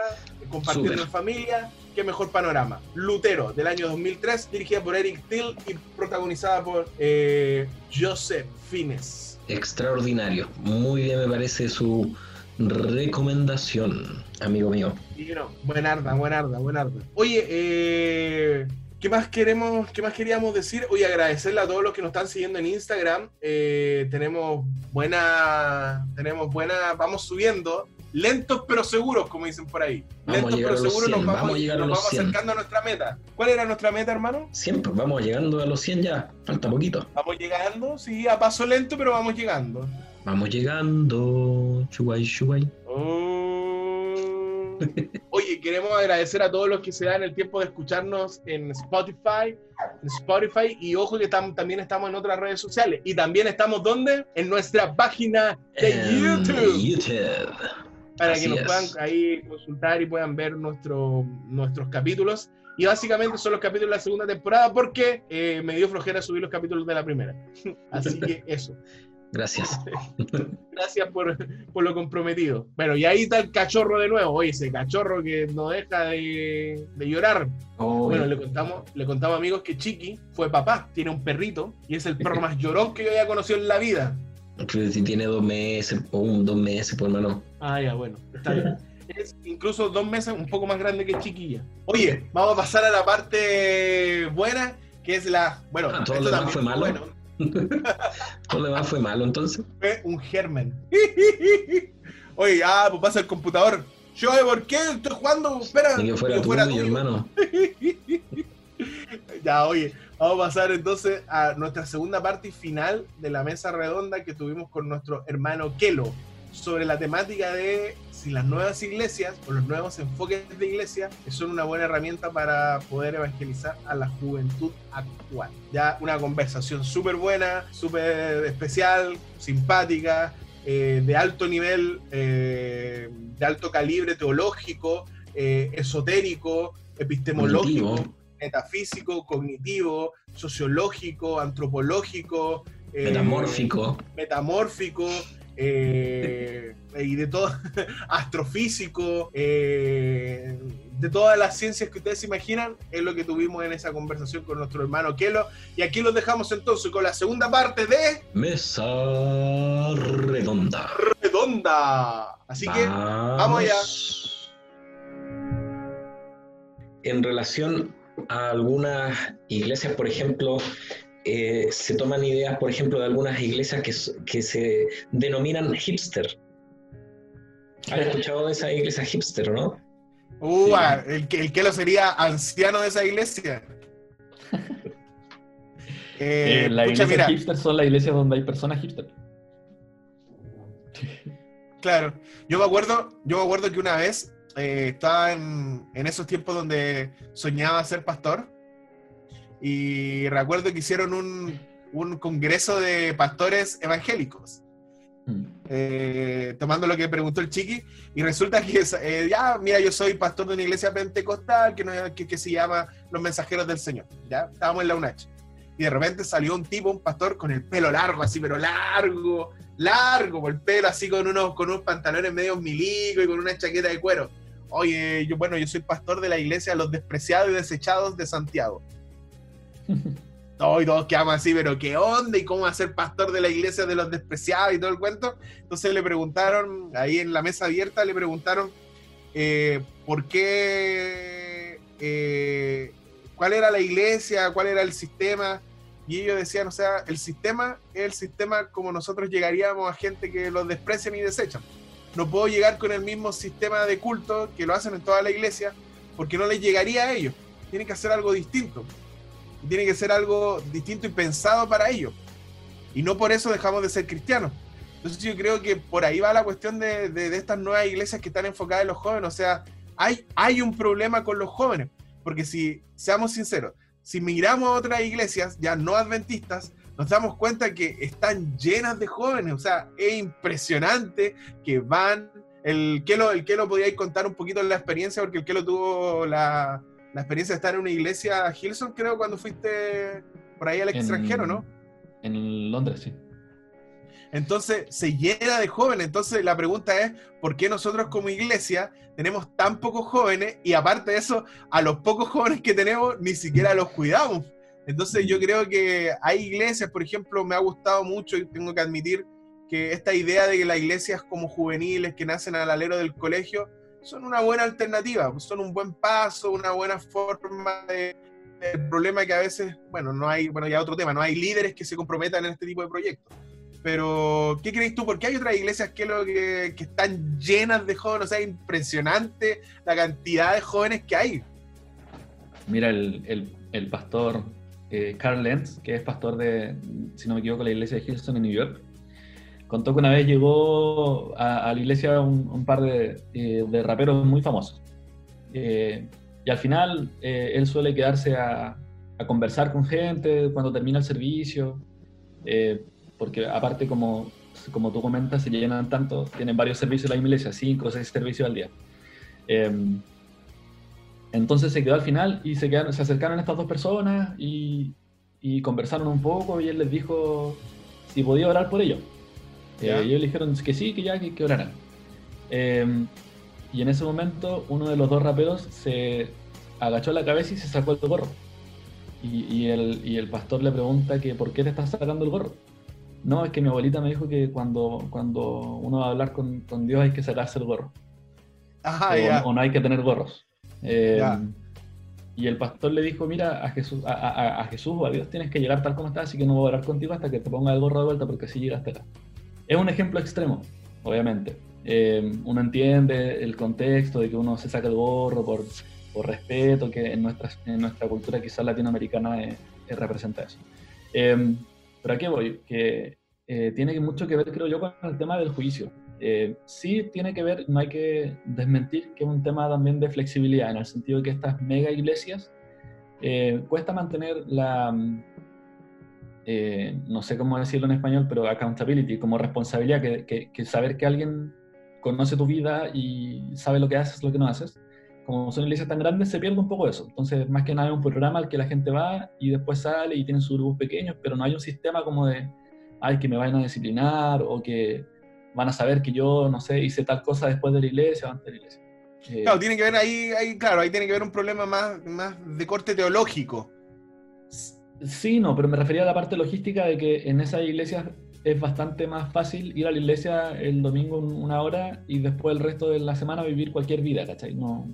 compartiendo Familia. Qué mejor panorama. Lutero, del año 2003, dirigida por Eric Till y protagonizada por eh, Joseph Fiennes. Extraordinario. Muy bien me parece su recomendación, amigo mío. Y no, buenarda, buenarda, buenarda. Oye, eh, ¿qué más queremos, qué más queríamos decir? Oye, agradecerle a todos los que nos están siguiendo en Instagram. Eh, tenemos buena, tenemos buena, vamos subiendo. Lentos pero seguros, como dicen por ahí. Vamos Lentos pero seguros 100, nos vamos, vamos a llegar a nos los vamos 100. acercando a nuestra meta. ¿Cuál era nuestra meta, hermano? Siempre vamos llegando a los 100 ya. Falta poquito. Vamos llegando, sí, a paso lento, pero vamos llegando. Vamos llegando. Chuguay, chuguay. Oh. Oye, queremos agradecer a todos los que se dan el tiempo de escucharnos en Spotify, en Spotify y ojo que tam- también estamos en otras redes sociales y también estamos donde en nuestra página de En YouTube YouTube. Para así que nos es. puedan ahí consultar y puedan ver nuestro, nuestros capítulos y básicamente son los capítulos de la segunda temporada porque eh, me dio flojera subir los capítulos de la primera. Así que eso. Gracias. Gracias por, por lo comprometido. Bueno, y ahí está el cachorro de nuevo. Oye, ese cachorro que no deja de, de llorar. Oh, Bueno, le contamos, le contamos amigos que Chiqui fue papá, tiene un perrito y es el perro más llorón que yo haya conocido en la vida. Pero si tiene dos meses o un dos meses, pues hermano. Ah, ya, bueno, está bien. Es incluso dos meses un poco más grande que Chiquilla. Oye, vamos a pasar a la parte buena, que es la. Bueno, Ah, todo lo demás fue malo. bueno, Todo lo demás fue malo entonces. fue un germen. Oye, ah, pues pasa el computador. Yo, ¿por qué estoy jugando? Espera, Ni que fuera que tuyo. hermano. Ya, oye, vamos a pasar entonces a nuestra segunda parte final de la mesa redonda que tuvimos con nuestro hermano Kelo sobre la temática de si las nuevas iglesias o los nuevos enfoques de iglesia son una buena herramienta para poder evangelizar a la juventud actual. Ya una conversación súper buena, súper especial, simpática, eh, de alto nivel, eh, de alto calibre teológico, eh, esotérico, epistemológico. Metafísico, cognitivo, sociológico, antropológico, eh, Metamórfico. metamórfico, eh, y de todo, astrofísico, eh, de todas las ciencias que ustedes se imaginan, es lo que tuvimos en esa conversación con nuestro hermano Kelo. Y aquí los dejamos entonces con la segunda parte de Mesa redonda. Redonda. Así que vamos allá. En relación a algunas iglesias, por ejemplo, eh, se toman ideas, por ejemplo, de algunas iglesias que, que se denominan hipster. ¿Has escuchado de esa iglesia hipster, no? Uh, Sí. ah, el, que- el Kelo sería anciano de esa iglesia. Eh, Eh, la pucha, iglesia mira, hipster son las iglesias donde hay personas hipster. Claro, yo me acuerdo, yo me acuerdo que una vez eh, estaba en, en esos tiempos donde soñaba ser pastor y recuerdo que hicieron un, un congreso de pastores evangélicos, Mm. eh, tomando lo que preguntó el chiqui y resulta que eh, ya, mira, yo soy pastor de una iglesia pentecostal que, no- que, que se llama Los Mensajeros del Señor, ya, estábamos en la UNACH y de repente salió un tipo, un pastor con el pelo largo, así, pero largo, largo, por el pelo, así con unos, con unos pantalones medio milico y con una chaqueta de cuero. Oye, yo, bueno, yo soy pastor de la iglesia de los despreciados y desechados de Santiago. No, y todos quedamos así, pero ¿qué onda? ¿Y cómo va a ser pastor de la iglesia de los despreciados y todo el cuento? Entonces le preguntaron, ahí en la mesa abierta, le preguntaron eh, por qué, eh, cuál era la iglesia, cuál era el sistema. Y ellos decían, o sea, el sistema es el sistema como nosotros llegaríamos a gente que los desprecian y desechan. No puedo llegar con el mismo sistema de culto que lo hacen en toda la iglesia, porque no les llegaría a ellos. Tienen que hacer algo distinto. Tiene que ser algo distinto y pensado para ellos. Y no por eso dejamos de ser cristianos. Entonces yo creo que por ahí va la cuestión de, de- de estas nuevas iglesias que están enfocadas en los jóvenes. O sea, hay, hay un problema con los jóvenes. Porque si, seamos sinceros, si miramos a otras iglesias ya no adventistas, nos damos cuenta que están llenas de jóvenes. O sea, es impresionante que van. El que lo, el que lo podíais contar un poquito la experiencia, porque el que lo tuvo la, la experiencia de estar en una iglesia, Hilson, creo, cuando fuiste por ahí al En- extranjero, ¿no? En Londres, sí. Entonces se llena de jóvenes. Entonces la pregunta es, ¿por qué nosotros como iglesia tenemos tan pocos jóvenes y aparte de eso, a los pocos jóvenes que tenemos ni siquiera los cuidamos? Entonces yo creo que hay iglesias, por ejemplo, me ha gustado mucho y tengo que admitir que esta idea de que las iglesias como juveniles que nacen al alero del colegio son una buena alternativa, son un buen paso, una buena forma de... El problema que a veces, bueno, no hay, bueno, ya otro tema, no hay líderes que se comprometan en este tipo de proyectos. Pero, ¿qué crees tú? Porque hay otras iglesias que, lo que, que están llenas de jóvenes, o sea, impresionante la cantidad de jóvenes que hay. Mira, el- el pastor eh, Carl Lenz, que es pastor de, si no me equivoco, la iglesia de Houston en New York, contó que una vez llegó a, a la iglesia un, un par de, eh, de raperos muy famosos. Eh, y al final eh, él suele quedarse a, a conversar con gente cuando termina el servicio, eh, porque aparte como, como tú comentas, se llenan tanto, tienen varios servicios en la iglesia, cinco o seis servicios al día. Em, entonces se quedó al final y se, quedaron, se acercaron estas dos personas y, y conversaron un poco y él les dijo si podía orar por ellos. Eh, Ya. ellos le dijeron que sí, que ya, que, que oraran. Eh, y en ese momento uno de los dos raperos se agachó la cabeza y se sacó el gorro. Y, y el, y el pastor le pregunta que por qué te estás sacando el gorro. No, es que mi abuelita me dijo que cuando, cuando uno va a hablar con, con Dios hay que sacarse el gorro. Ajá, o no hay que tener gorros. Eh, y el pastor le dijo, mira, a Jesús, a, a- a Jesús o a Dios tienes que llegar tal como estás, así que no voy a orar contigo hasta que te ponga el gorro de vuelta porque así llegaste acá. Es un ejemplo extremo, obviamente. Eh, uno entiende el contexto de que uno se saca el gorro por, por respeto, que en nuestra, en nuestra cultura quizás latinoamericana eh, eh, representa eso. Eh, pero a qué voy? Que eh, tiene mucho que ver, creo yo, con el tema del juicio. Eh, sí tiene que ver, no hay que desmentir que es un tema también de flexibilidad, en el sentido de que estas mega iglesias eh, cuesta mantener la, mm, eh, no sé cómo decirlo en español, pero accountability, como responsabilidad, que, que- que saber que alguien conoce tu vida y sabe lo que haces, lo que no haces. Como son iglesias tan grandes, se pierde un poco eso. Entonces, más que nada es un programa al que la gente va y después sale y tienen sus grupos pequeños, pero no hay un sistema como de, ay, que me vayan a disciplinar o que van a saber que yo, no sé, hice tal cosa después de la iglesia o antes de la iglesia. Eh, Claro, tiene que ver ahí, ahí, claro, ahí tiene que ver un problema más, más de corte teológico. Sí, no, pero me refería a la parte logística de que en esas iglesias es bastante más fácil ir a la iglesia el domingo un- una hora y después el resto de la semana vivir cualquier vida, ¿cachai? No,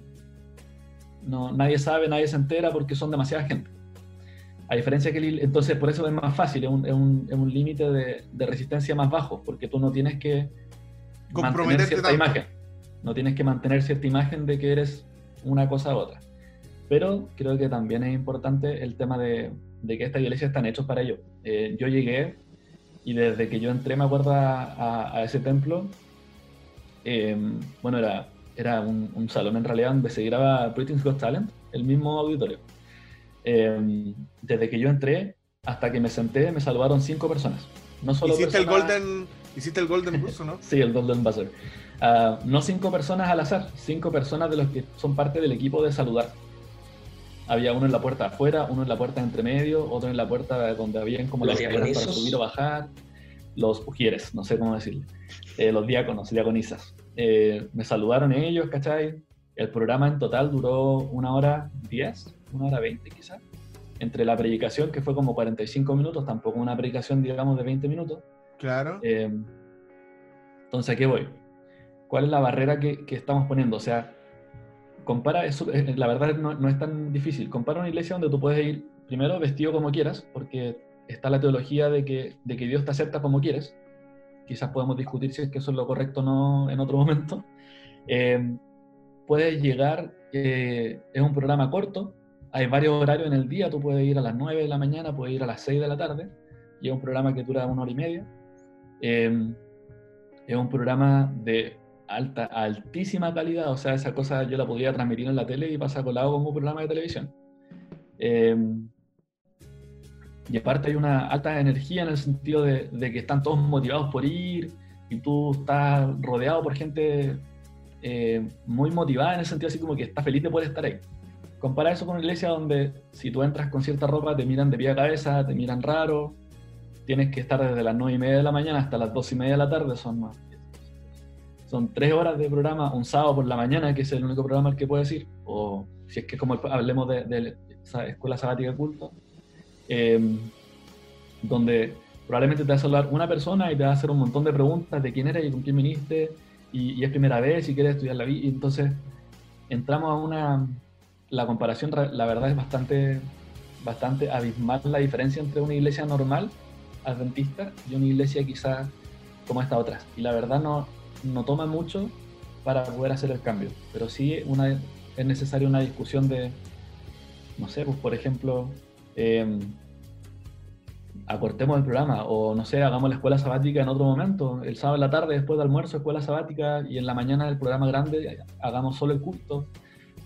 no, nadie sabe, nadie se entera porque son demasiada gente. A diferencia que, el- entonces por eso es más fácil, es un, es un- es un límite de, de resistencia más bajo, porque tú no tienes que mantener Comprometerte cierta tanto. imagen. No tienes que mantener cierta imagen de que eres una cosa u otra. Pero creo que también es importante el tema de, de que estas iglesias están hechos para ello. Eh, yo llegué y desde que yo entré, me acuerdo, a, a- a ese templo, eh, bueno, era, era un, un salón en realidad donde se graba Britain's Got Talent, el mismo auditorio. Eh, desde que yo entré hasta que me senté, me saludaron cinco personas. No solo Hiciste el personas- Golden, hiciste el Golden Ruso, ¿no? Sí, el Golden Buzzer. Ah, no cinco personas al azar, cinco personas de los que son parte del equipo de saludar. Había uno en la puerta afuera, uno en la puerta entre medio, otro en la puerta donde habían como ¿Los las escaleras para subir o bajar. Los ujieres, no sé cómo decirle. Eh, los diáconos, diaconisas. Eh, me saludaron ellos, ¿cachai? El programa en total duró una hora diez, una hora veinte quizás. Entre la predicación, que fue como 45 minutos, tampoco una predicación, digamos, de 20 minutos. Claro. Eh, entonces, ¿a qué voy? ¿Cuál es la barrera que, que estamos poniendo? O sea, compara, eso, la verdad no, no es tan difícil. Compara una iglesia donde tú puedes ir primero vestido como quieras, porque está la teología de que, de que Dios te acepta como quieres. Quizás podemos discutir si es que eso es lo correcto o no en otro momento. Eh, puedes llegar, eh, es un programa corto, hay varios horarios en el día, tú puedes ir a las 9 de la mañana, puedes ir a las 6 de la tarde, y es un programa que dura una hora y media. Eh, es un programa de alta, altísima calidad, o sea, esa cosa yo la podría transmitir en la tele y pasa colado como un programa de televisión. Eh, y aparte hay una alta energía en el sentido de, de que están todos motivados por ir y tú estás rodeado por gente eh, muy motivada en el sentido así como que está feliz de poder estar ahí. Compara eso con una iglesia donde si tú entras con cierta ropa te miran de pie a cabeza, te miran raro, tienes que estar desde las 9 y media de la mañana hasta las 2 y media de la tarde, son más. Son tres horas de programa, un sábado por la mañana, que es el único programa al que puedes ir, o si es que como hablemos de, de esa escuela sabática culto, eh, donde probablemente te va a saludar una persona y te va a hacer un montón de preguntas de quién eres y con quién viniste, y, y es primera vez y quieres estudiar la vida, entonces entramos a una... La comparación, la verdad, es bastante, bastante abismal la diferencia entre una iglesia normal, adventista, y una iglesia quizá como esta otra. Y la verdad no, no toma mucho para poder hacer el cambio, pero sí una, es necesaria una discusión de, no sé, pues por ejemplo, eh, acortemos el programa o no sé, hagamos la escuela sabática en otro momento, el sábado en la tarde después del almuerzo escuela sabática y en la mañana el programa grande hagamos solo el culto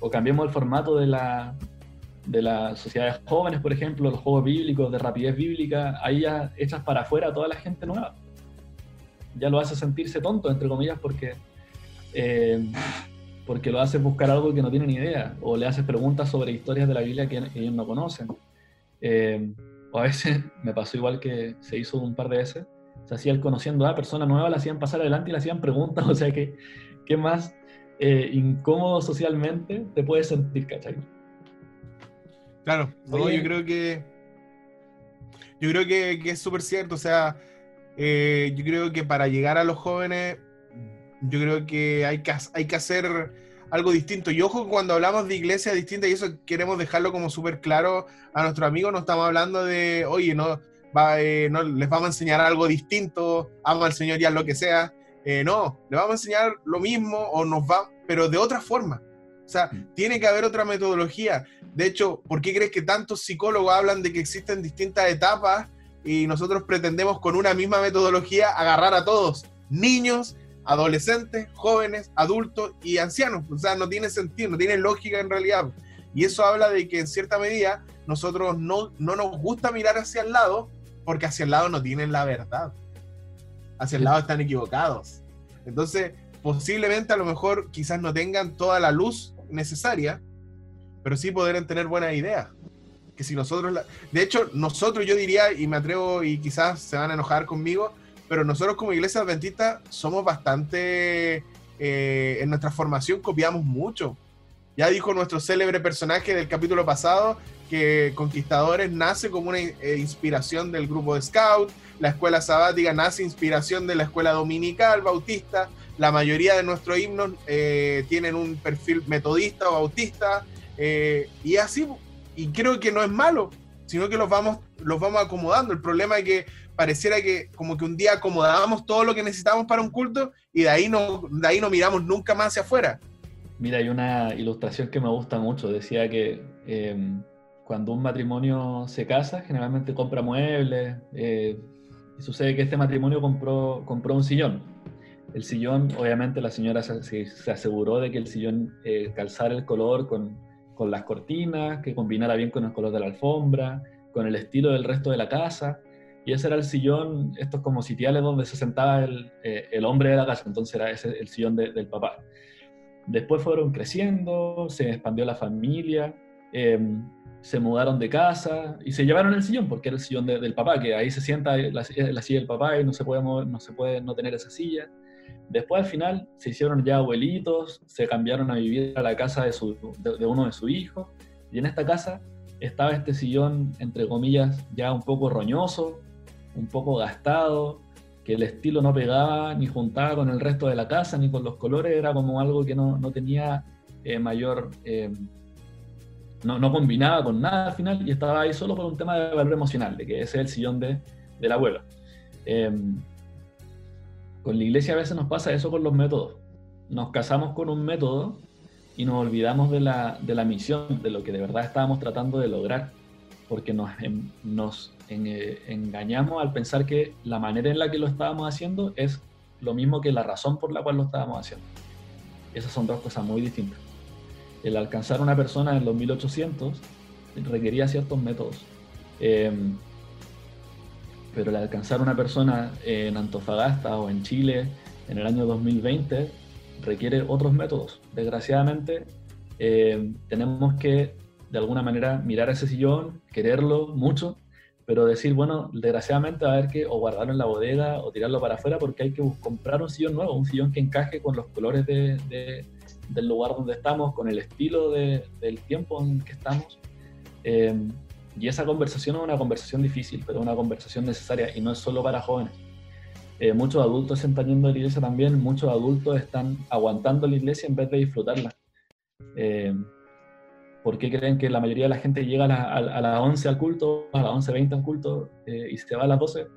o cambiemos el formato de la de las sociedades jóvenes, por ejemplo, los juegos bíblicos de rapidez bíblica, ahí ya echas para afuera a toda la gente nueva. Ya lo hace sentirse tonto, entre comillas, porque, eh, porque lo haces buscar algo que no tiene ni idea, o le haces preguntas sobre historias de la Biblia que ellos no conocen. Eh, o a veces me pasó igual que se hizo un par de veces, se hacía el conociendo a persona nueva, le hacían pasar adelante y le hacían preguntas, o sea que, ¿qué más eh, incómodo socialmente te puedes sentir, ¿cachai? Claro, no, yo creo que. Yo creo que, que es súper cierto. O sea, eh, yo creo que para llegar a los jóvenes, yo creo que hay que, ha- hay que hacer algo distinto. Y ojo, cuando hablamos de iglesia distinta, y eso queremos dejarlo como súper claro a nuestros amigos, no estamos hablando de, oye, no, va, eh, no les vamos a enseñar algo distinto, ama al Señor ya lo que sea. Eh, no, le vamos a enseñar lo mismo o nos va, pero de otra forma. O sea, tiene que haber otra metodología. De hecho, ¿por qué crees que tantos psicólogos hablan de que existen distintas etapas y nosotros pretendemos con una misma metodología agarrar a todos? Niños, adolescentes, jóvenes, adultos y ancianos. O sea, no tiene sentido, no tiene lógica en realidad. Y eso habla de que en cierta medida nosotros no, no nos gusta mirar hacia el lado porque hacia el lado no tienen la verdad. Hacia el lado están equivocados. Entonces, posiblemente a lo mejor quizás no tengan toda la luz necesaria, pero sí podrán tener buenas ideas. Que si nosotros, de hecho, nosotros yo diría, y me atrevo, y quizás se van a enojar conmigo, pero nosotros como iglesia adventista somos bastante, eh, en nuestra formación copiamos mucho. Ya dijo nuestro célebre personaje del capítulo pasado que Conquistadores nace como una eh, inspiración del grupo de Scout, la escuela sabática nace inspiración de la escuela dominical bautista, la mayoría de nuestros himnos eh, tienen un perfil metodista o bautista, eh, y así, y creo que no es malo, sino que los vamos, los vamos acomodando. El problema es que pareciera que como que un día acomodábamos todo lo que necesitamos para un culto y de ahí no, de ahí no miramos nunca más hacia afuera. Mira, hay una ilustración que me gusta mucho. Decía que eh, cuando un matrimonio se casa, generalmente compra muebles. eh, y sucede que este matrimonio compró, compró un sillón. El sillón, obviamente, la señora se, se- se aseguró de que el sillón eh, calzara el color con, con las cortinas, que combinara bien con el color de la alfombra, con el estilo del resto de la casa. Y ese era el sillón, estos como sitiales donde se sentaba el, eh, el hombre de la casa. Entonces era ese el sillón de- del papá. Después fueron creciendo, se expandió la familia, eh, se mudaron de casa y se llevaron el sillón, porque era el sillón de- del papá, que ahí se sienta la, la silla del papá y no se puede mover, no se puede no tener esa silla. Después al final se hicieron ya abuelitos, se cambiaron a vivir a la casa de, su, de uno de sus hijos, y en esta casa estaba este sillón, entre comillas, ya un poco roñoso, un poco gastado, que el estilo no pegaba ni juntaba con el resto de la casa, ni con los colores, era como algo que no, no tenía eh, mayor, eh, no, no combinaba con nada al final y estaba ahí solo por un tema de valor emocional, de que ese es el sillón de, del abuelo. Eh, con la iglesia a veces nos pasa eso con los métodos. Nos casamos con un método y nos olvidamos de la, de la misión, de lo que de verdad estábamos tratando de lograr, porque nos, em- nos eh, engañamos al pensar que la manera en la que lo estábamos haciendo es lo mismo que la razón por la cual lo estábamos haciendo. Esas son dos cosas muy distintas. El alcanzar una persona en los 1800 requería ciertos métodos. Em, pero el alcanzar una persona en Antofagasta o en Chile en el año 2020 requiere otros métodos. Desgraciadamente, eh, tenemos que de alguna manera mirar ese sillón, quererlo mucho, pero decir, bueno, desgraciadamente va a haber que o guardarlo en la bodega o tirarlo para afuera porque hay que comprar un sillón nuevo, un sillón que encaje con los colores de- del lugar donde estamos, con el estilo de- del tiempo en que estamos. Eh, y esa conversación es una conversación difícil, pero una conversación necesaria y no es solo para jóvenes. Eh, muchos adultos están yendo de la iglesia también, muchos adultos están aguantando la iglesia en vez de disfrutarla. Eh, ¿Por qué creen que la mayoría de la gente llega a, a- a las 11 al culto, a las 11.20 al culto eh, y se va a las 12?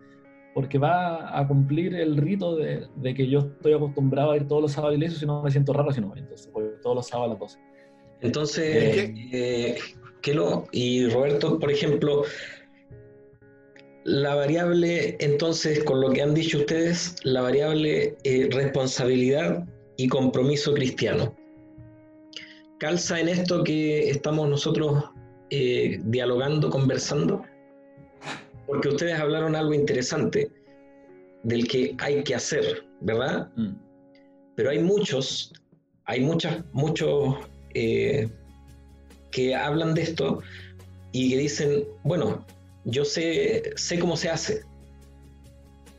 Porque va a cumplir el rito de, de que yo estoy acostumbrado a ir todos los sábados a la iglesia, si no me siento raro si no voy. Entonces, voy todos los sábados a las 12. Entonces, Es eh, Kelo y Roberto, por ejemplo, la variable, entonces, con lo que han dicho ustedes, la variable eh, responsabilidad y compromiso cristiano. ¿Calza en esto que estamos nosotros eh, dialogando, conversando? Porque ustedes hablaron algo interesante del que hay que hacer, ¿verdad? Mm. pero hay muchos, hay muchas, muchos eh, que hablan de esto y que dicen, bueno, yo sé, sé cómo se hace,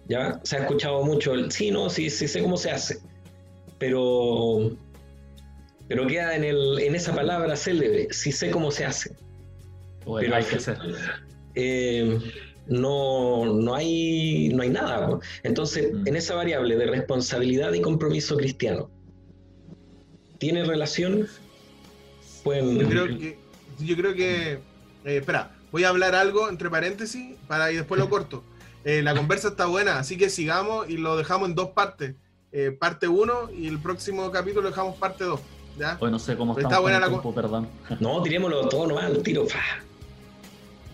¿ya? Se ha escuchado mucho el, sí, no, sí, sí sé cómo se hace, pero, pero queda en, el, en esa palabra célebre, sí sé cómo se hace. O el Pero hay que hacer. eh, no, no, hay, no hay nada. Entonces, Mm. en esa variable de responsabilidad y compromiso cristiano, ¿tiene relación? Pueden, Yo creo que. Yo creo que. eh, espera, voy a hablar algo entre paréntesis para y después lo corto. Eh, la conversa está buena, así que sigamos y lo dejamos en dos partes. Eh, parte 1 y el próximo capítulo lo dejamos parte 2. ¿Ya? Hoy no sé cómo Está buena el la tiempo, perdón. No, tirémoslo todo nomás al tiro.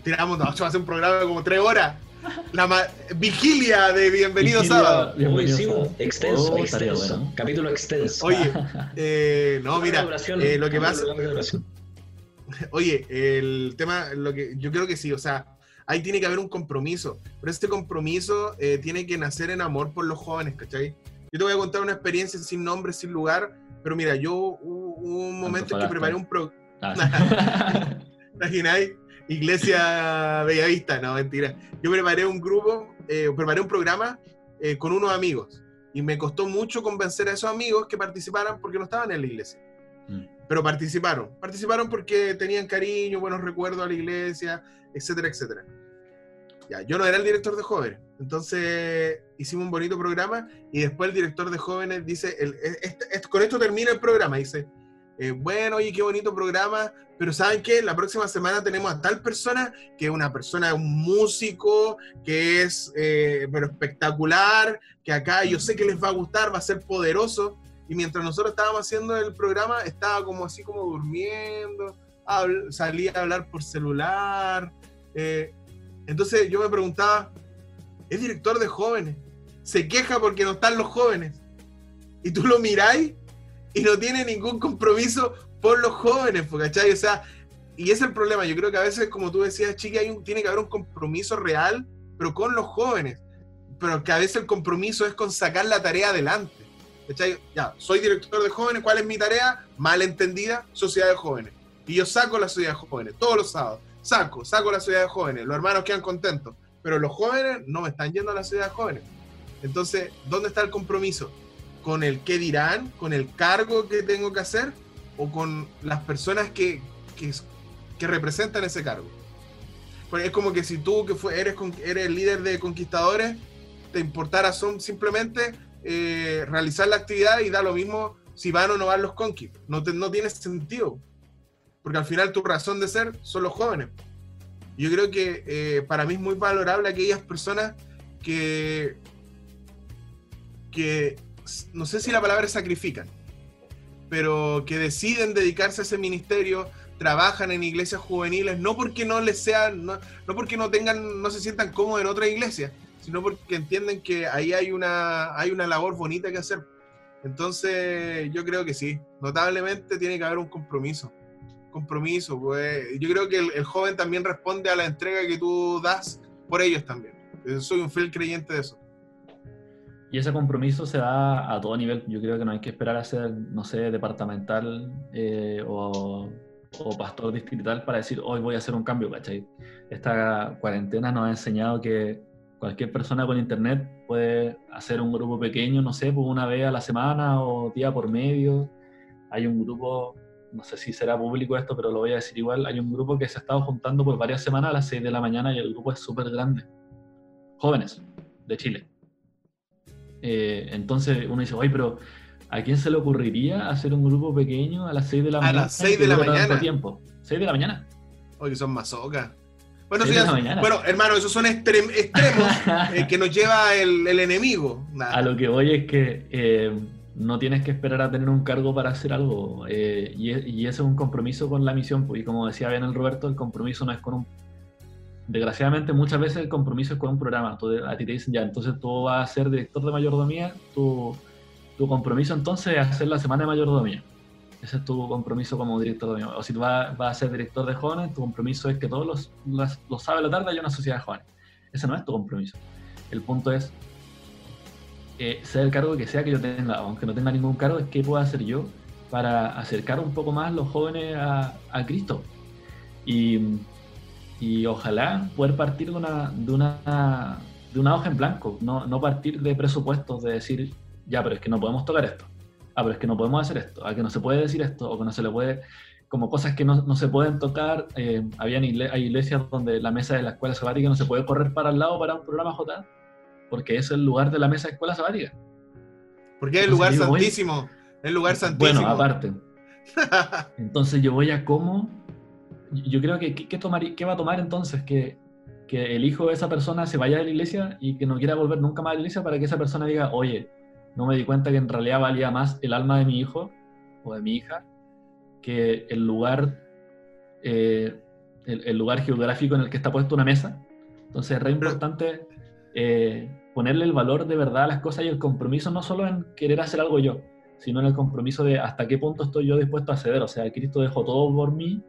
Tiramos, no, a ser un programa de como 3 horas. La ma- vigilia de Bienvenido Vigilia, Sábado. Hicimos, sábado. extenso, Oh, extenso. bueno. Capítulo extenso. Oye, eh, no, mira, eh, lo que pasa. Oye, el tema, lo que yo creo que sí, o sea, ahí tiene que haber un compromiso, pero este compromiso eh, tiene que nacer en amor por los jóvenes, ¿cachai? Yo te voy a contar una experiencia sin nombre, sin lugar, pero mira, yo hubo un momento en que preparé un pro, Ah, ¿imagináis? Iglesia Bellavista, no, mentira. Yo preparé un grupo, eh, preparé un programa eh, con unos amigos y me costó mucho convencer a esos amigos que participaran porque no estaban en la iglesia. Mm. Pero participaron. Participaron porque tenían cariño, buenos recuerdos a la iglesia, etcétera, etcétera. Ya, yo no era el director de jóvenes. Entonces hicimos un bonito programa y después el director de jóvenes dice, el- este- este- con esto termina el programa, dice, eh, bueno, oye, qué bonito programa, pero ¿saben qué? La próxima semana tenemos a tal persona, que es una persona, un músico, que es, eh, pero espectacular, que acá yo sé que les va a gustar, va a ser poderoso. Y mientras nosotros estábamos haciendo el programa, estaba como así como durmiendo, habl- salía a hablar por celular. eh, entonces yo me preguntaba, es director de jóvenes, se queja porque no están los jóvenes. Y tú lo miráis y no tiene ningún compromiso por los jóvenes, ¿cachai? O sea, y es el problema. Yo creo que a veces, como tú decías, Chiqui, hay un- tiene que haber un compromiso real, pero con los jóvenes. Pero que a veces el compromiso es con sacar la tarea adelante. ¿cachai? Ya, soy director de jóvenes, ¿cuál es mi tarea? Mal entendida, sociedad de jóvenes. Y yo saco la sociedad de jóvenes todos los sábados. Saco, saco la sociedad de jóvenes. Los hermanos quedan contentos. Pero los jóvenes no me están yendo a la sociedad de jóvenes. Entonces, ¿dónde está el compromiso? ¿Con el qué dirán? ¿Con el cargo que tengo que hacer? ¿O con las personas que, que, representan ese cargo? Pues es como que si tú que fue, eres, el líder de conquistadores, te importara son simplemente eh, realizar la actividad y da lo mismo si van o no van los conquis. No, no tiene sentido. Porque al final tu razón de ser son los jóvenes. Yo creo que eh, para mí es muy valorable aquellas personas que, que no sé si la palabra es sacrifican, pero que deciden dedicarse a ese ministerio, trabajan en iglesias juveniles, no porque no les sean, no, no porque no tengan, no se sientan cómodos en otra iglesia, sino porque entienden que ahí hay una, hay una labor bonita que hacer. Entonces, yo creo que sí, notablemente tiene que haber un compromiso. Compromiso, pues yo creo que el, el joven también responde a la entrega que tú das por ellos también. Soy un fiel creyente de eso. Y ese compromiso se da a todo nivel. Yo creo que no hay que esperar a ser, no sé, departamental eh, o, pastor distrital para decir, hoy voy a hacer un cambio, ¿cachai? Esta cuarentena nos ha enseñado que cualquier persona con internet puede hacer un grupo pequeño, no sé, pues una vez a la semana o día por medio. Hay un grupo, no sé si será público esto, pero lo voy a decir igual, hay un grupo que se ha estado juntando por varias semanas a las 6 de la mañana y el grupo es súper grande. Jóvenes de Chile. Eh, entonces uno dice, oye, pero ¿a quién se le ocurriría hacer un grupo pequeño a las 6 de la A mañana? las 6 que de la mañana. tiempo? 6 de la mañana. Oye, son mazocas. Bueno, sí, bueno, hermano, esos son extrem- extremos eh, que nos lleva el, el enemigo. Nada. A lo que voy es que eh, no tienes que esperar a tener un cargo para hacer algo. eh, y, e- y ese es un compromiso con la misión. pues, y como decía bien el Roberto, el compromiso no es con un... Desgraciadamente muchas veces el compromiso es con un programa. A ti te dicen ya, entonces tú vas a ser director de mayordomía, tu, tu compromiso entonces es hacer la semana de mayordomía. Ese es tu compromiso como director de mayordomía. O si tú vas, a ser director de jóvenes, tu compromiso es que todos los, los, los la tarde haya una sociedad de jóvenes. Ese no es tu compromiso. El punto es eh, sea el cargo que sea que yo tenga, aunque no tenga ningún cargo, es qué puedo hacer yo para acercar un poco más los jóvenes a, a Cristo. Y, y ojalá poder partir de una, de una de una hoja en blanco, no, no partir de presupuestos de decir, ya, pero es que no podemos tocar esto, ah, pero es que no podemos hacer esto, a que no se puede decir esto, o que no se le puede, como cosas que no, no se pueden tocar. Eh, habían igle- hay iglesias donde la mesa de la escuela sabática no se puede correr para el lado para un programa J, porque es el lugar de la mesa de escuela sabática. Porque es el lugar santísimo. Es el lugar santísimo. Bueno, aparte. Entonces yo voy a cómo. Yo creo que ¿qué, tomar- qué va a tomar entonces? Que, que el hijo de esa persona se vaya de la iglesia y que no quiera volver nunca más a la iglesia para que esa persona diga, oye, no me di cuenta que en realidad valía más el alma de mi hijo o de mi hija que el lugar, eh, el, el lugar geográfico en el que está puesto una mesa. Entonces es re importante eh, ponerle el valor de verdad a las cosas y el compromiso no solo en querer hacer algo yo, sino en el compromiso de hasta qué punto estoy yo dispuesto a ceder. O sea, Cristo dejó todo por mí,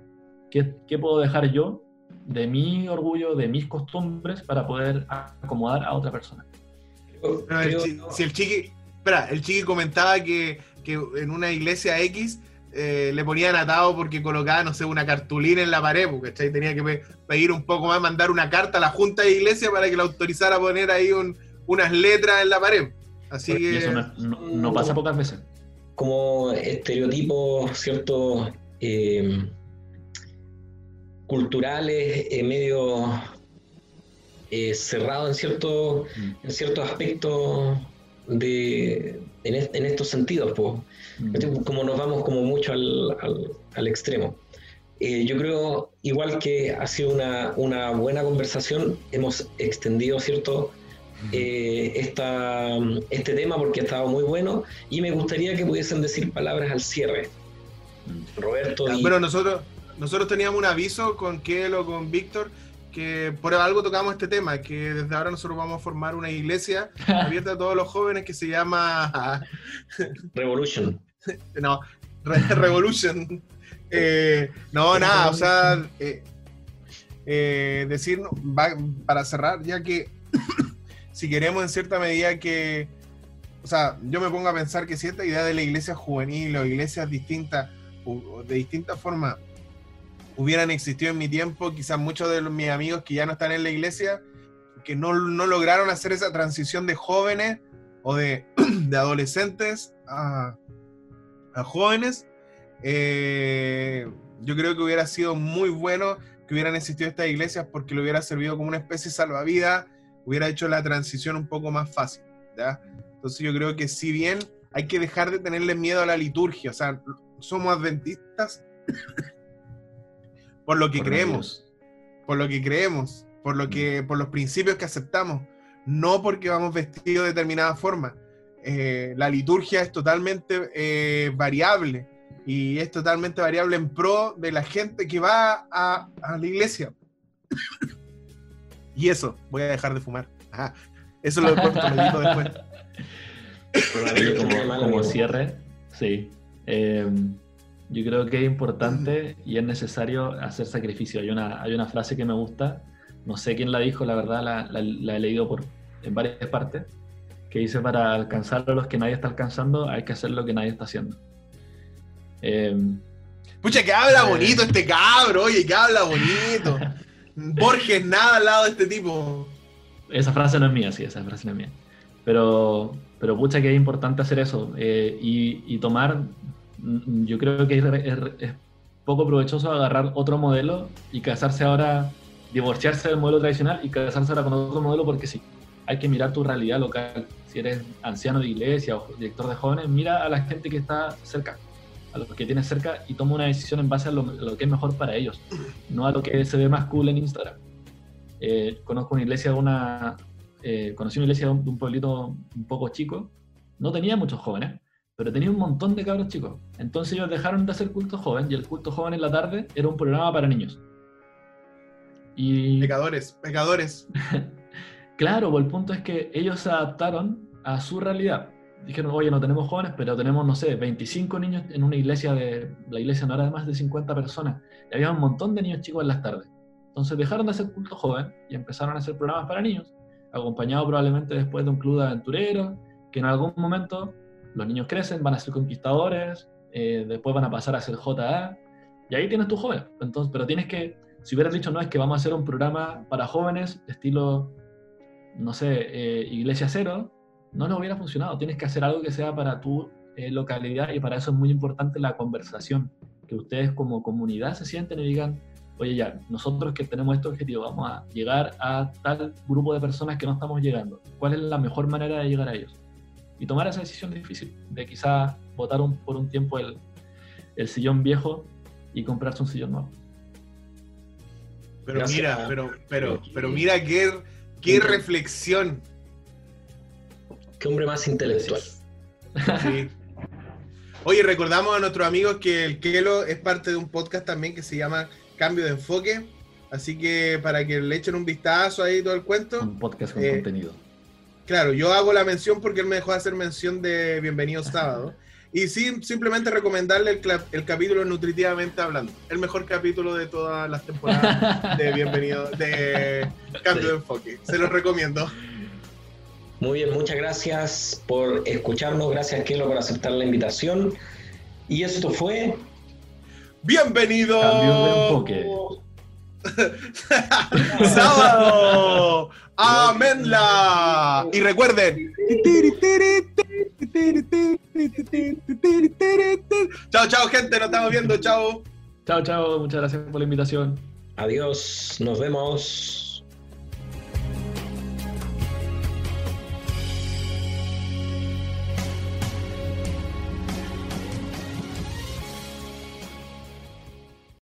¿qué, qué puedo dejar yo de mi orgullo, de mis costumbres, para poder acomodar a otra persona? Creo- No, el creo- chi- si el chiqui, espera, el chiqui comentaba que, que en una iglesia X eh, le ponían atado porque colocaba, no sé, una cartulina en la pared, porque ¿cachai? tenía que pe- pedir un poco más, mandar una carta a la junta de iglesia para que la autorizara a poner ahí un- unas letras en la pared. Así Y que eso no, no- no pasa pocas veces. como estereotipos, ¿cierto? Eh, culturales, eh, medio eh, cerrados en, cierto, en ciertos aspectos de, en, est- en estos sentidos, po. Mm. como nos vamos como mucho al, al- al extremo. Eh, yo creo, igual que ha sido una, una buena conversación, hemos extendido, ¿cierto? eh, esta, este tema porque ha estado muy bueno y me gustaría que pudiesen decir palabras al cierre. Roberto y Bueno, nosotros, nosotros teníamos un aviso con Kel o con Víctor que por algo tocamos este tema, que desde ahora nosotros vamos a formar una iglesia abierta a todos los jóvenes que se llama Revolution. no, Re- Revolution. Eh, no, nada, o sea, eh, eh, decir va- para cerrar, ya que si queremos en cierta medida que, o sea, yo me pongo a pensar que si esta idea de la iglesia juvenil o iglesias distintas, de distinta forma, hubieran existido en mi tiempo, quizás muchos de mis amigos que ya no están en la iglesia, que no, no lograron hacer esa transición de jóvenes o de, de adolescentes a, a jóvenes, eh, yo creo que hubiera sido muy bueno que hubieran existido estas iglesias porque le hubiera servido como una especie de salvavidas, hubiera hecho la transición un poco más fácil. ¿ya? Entonces yo creo que si bien hay que dejar de tenerle miedo a la liturgia, o sea, somos adventistas por lo que creemos, por lo que creemos, por lo que, por los principios que aceptamos, no porque vamos vestidos de determinada forma. Eh, la liturgia es totalmente eh, variable y es totalmente variable en pro de la gente que va a, a la iglesia. y eso, voy a dejar de fumar. Ajá. Eso lo corto, lo edito después. Como, cierre, sí. Eh, yo creo que es importante y es necesario hacer sacrificio. Hay una, hay una frase que me gusta, no sé quién la dijo, la verdad la, la- la he leído por, en varias partes, que dice para alcanzar a los que nadie está alcanzando hay que hacer lo que nadie está haciendo. Eh, Pucha, que habla Eh. bonito este cabro, oye, que habla bonito. Borges, nada al lado de este tipo. esa frase no es mía, sí, esa frase no es mía. Pero, pero pucha que es importante hacer eso eh, y, y tomar, yo creo que es, poco provechoso agarrar otro modelo y casarse ahora, divorciarse del modelo tradicional y casarse ahora con otro modelo porque sí, hay que mirar tu realidad local. Si eres anciano de iglesia o director de jóvenes, mira a la gente que está cerca, a los que tienes cerca y toma una decisión en base a lo, que es mejor para ellos, no a lo que se ve más cool en Instagram. Eh, conozco una iglesia una, eh, conocí una iglesia de un pueblito un poco chico, no tenía muchos jóvenes, pero tenía un montón de cabros chicos. Entonces ellos dejaron de hacer culto joven y el culto joven en la tarde era un programa para niños. Y Pecadores, pecadores. claro, pues el punto es que ellos se adaptaron a su realidad. Dijeron, oye, no tenemos jóvenes, pero tenemos, no sé, 25 niños en una iglesia de... La iglesia no era de más de 50 personas. Y había un montón de niños chicos en las tardes. Entonces dejaron de hacer culto joven y empezaron a hacer programas para niños, acompañados probablemente después de un club de aventureros, que en algún momento los niños crecen, van a ser conquistadores, eh, después van a pasar a ser JA, y ahí tienes tu joven. Entonces, pero tienes que, si hubieras dicho, no, es que vamos a hacer un programa para jóvenes, estilo no sé, eh, Iglesia Cero, no nos hubiera funcionado. Tienes que hacer algo que sea para tu eh, localidad y para eso es muy importante la conversación, que ustedes como comunidad se sienten y digan, oye ya, nosotros que tenemos este objetivo, vamos a llegar a tal grupo de personas que no estamos llegando. ¿Cuál es la mejor manera de llegar a ellos? Y tomar esa decisión difícil, de quizás votar un- por un tiempo el, el sillón viejo y comprarse un sillón nuevo. Pero Gracias. mira, pero, pero, pero mira qué, qué reflexión. Qué hombre más intelectual. Sí. Oye, recordamos a nuestros amigos que el Kelo es parte de un podcast también que se llama Cambio de Enfoque. Así que para que le echen un vistazo ahí todo el cuento. Un podcast con Eh, contenido. Claro, yo hago la mención porque él me dejó hacer mención de Bienvenido Sábado. Y sí, simplemente recomendarle el, capítulo Nutritivamente Hablando. El mejor capítulo de todas las temporadas de Bienvenido, de Cambio Sí. de Enfoque. Se los recomiendo. Muy bien, muchas gracias por escucharnos. Gracias, Kelo, por aceptar la invitación. Y esto fue. Bienvenido. Cambio de enfoque. Sábado. Amenla. Y recuerden. Chao, chao, gente. Nos estamos viendo. Chao. Chao, chao, muchas gracias por la invitación. Adiós, nos vemos.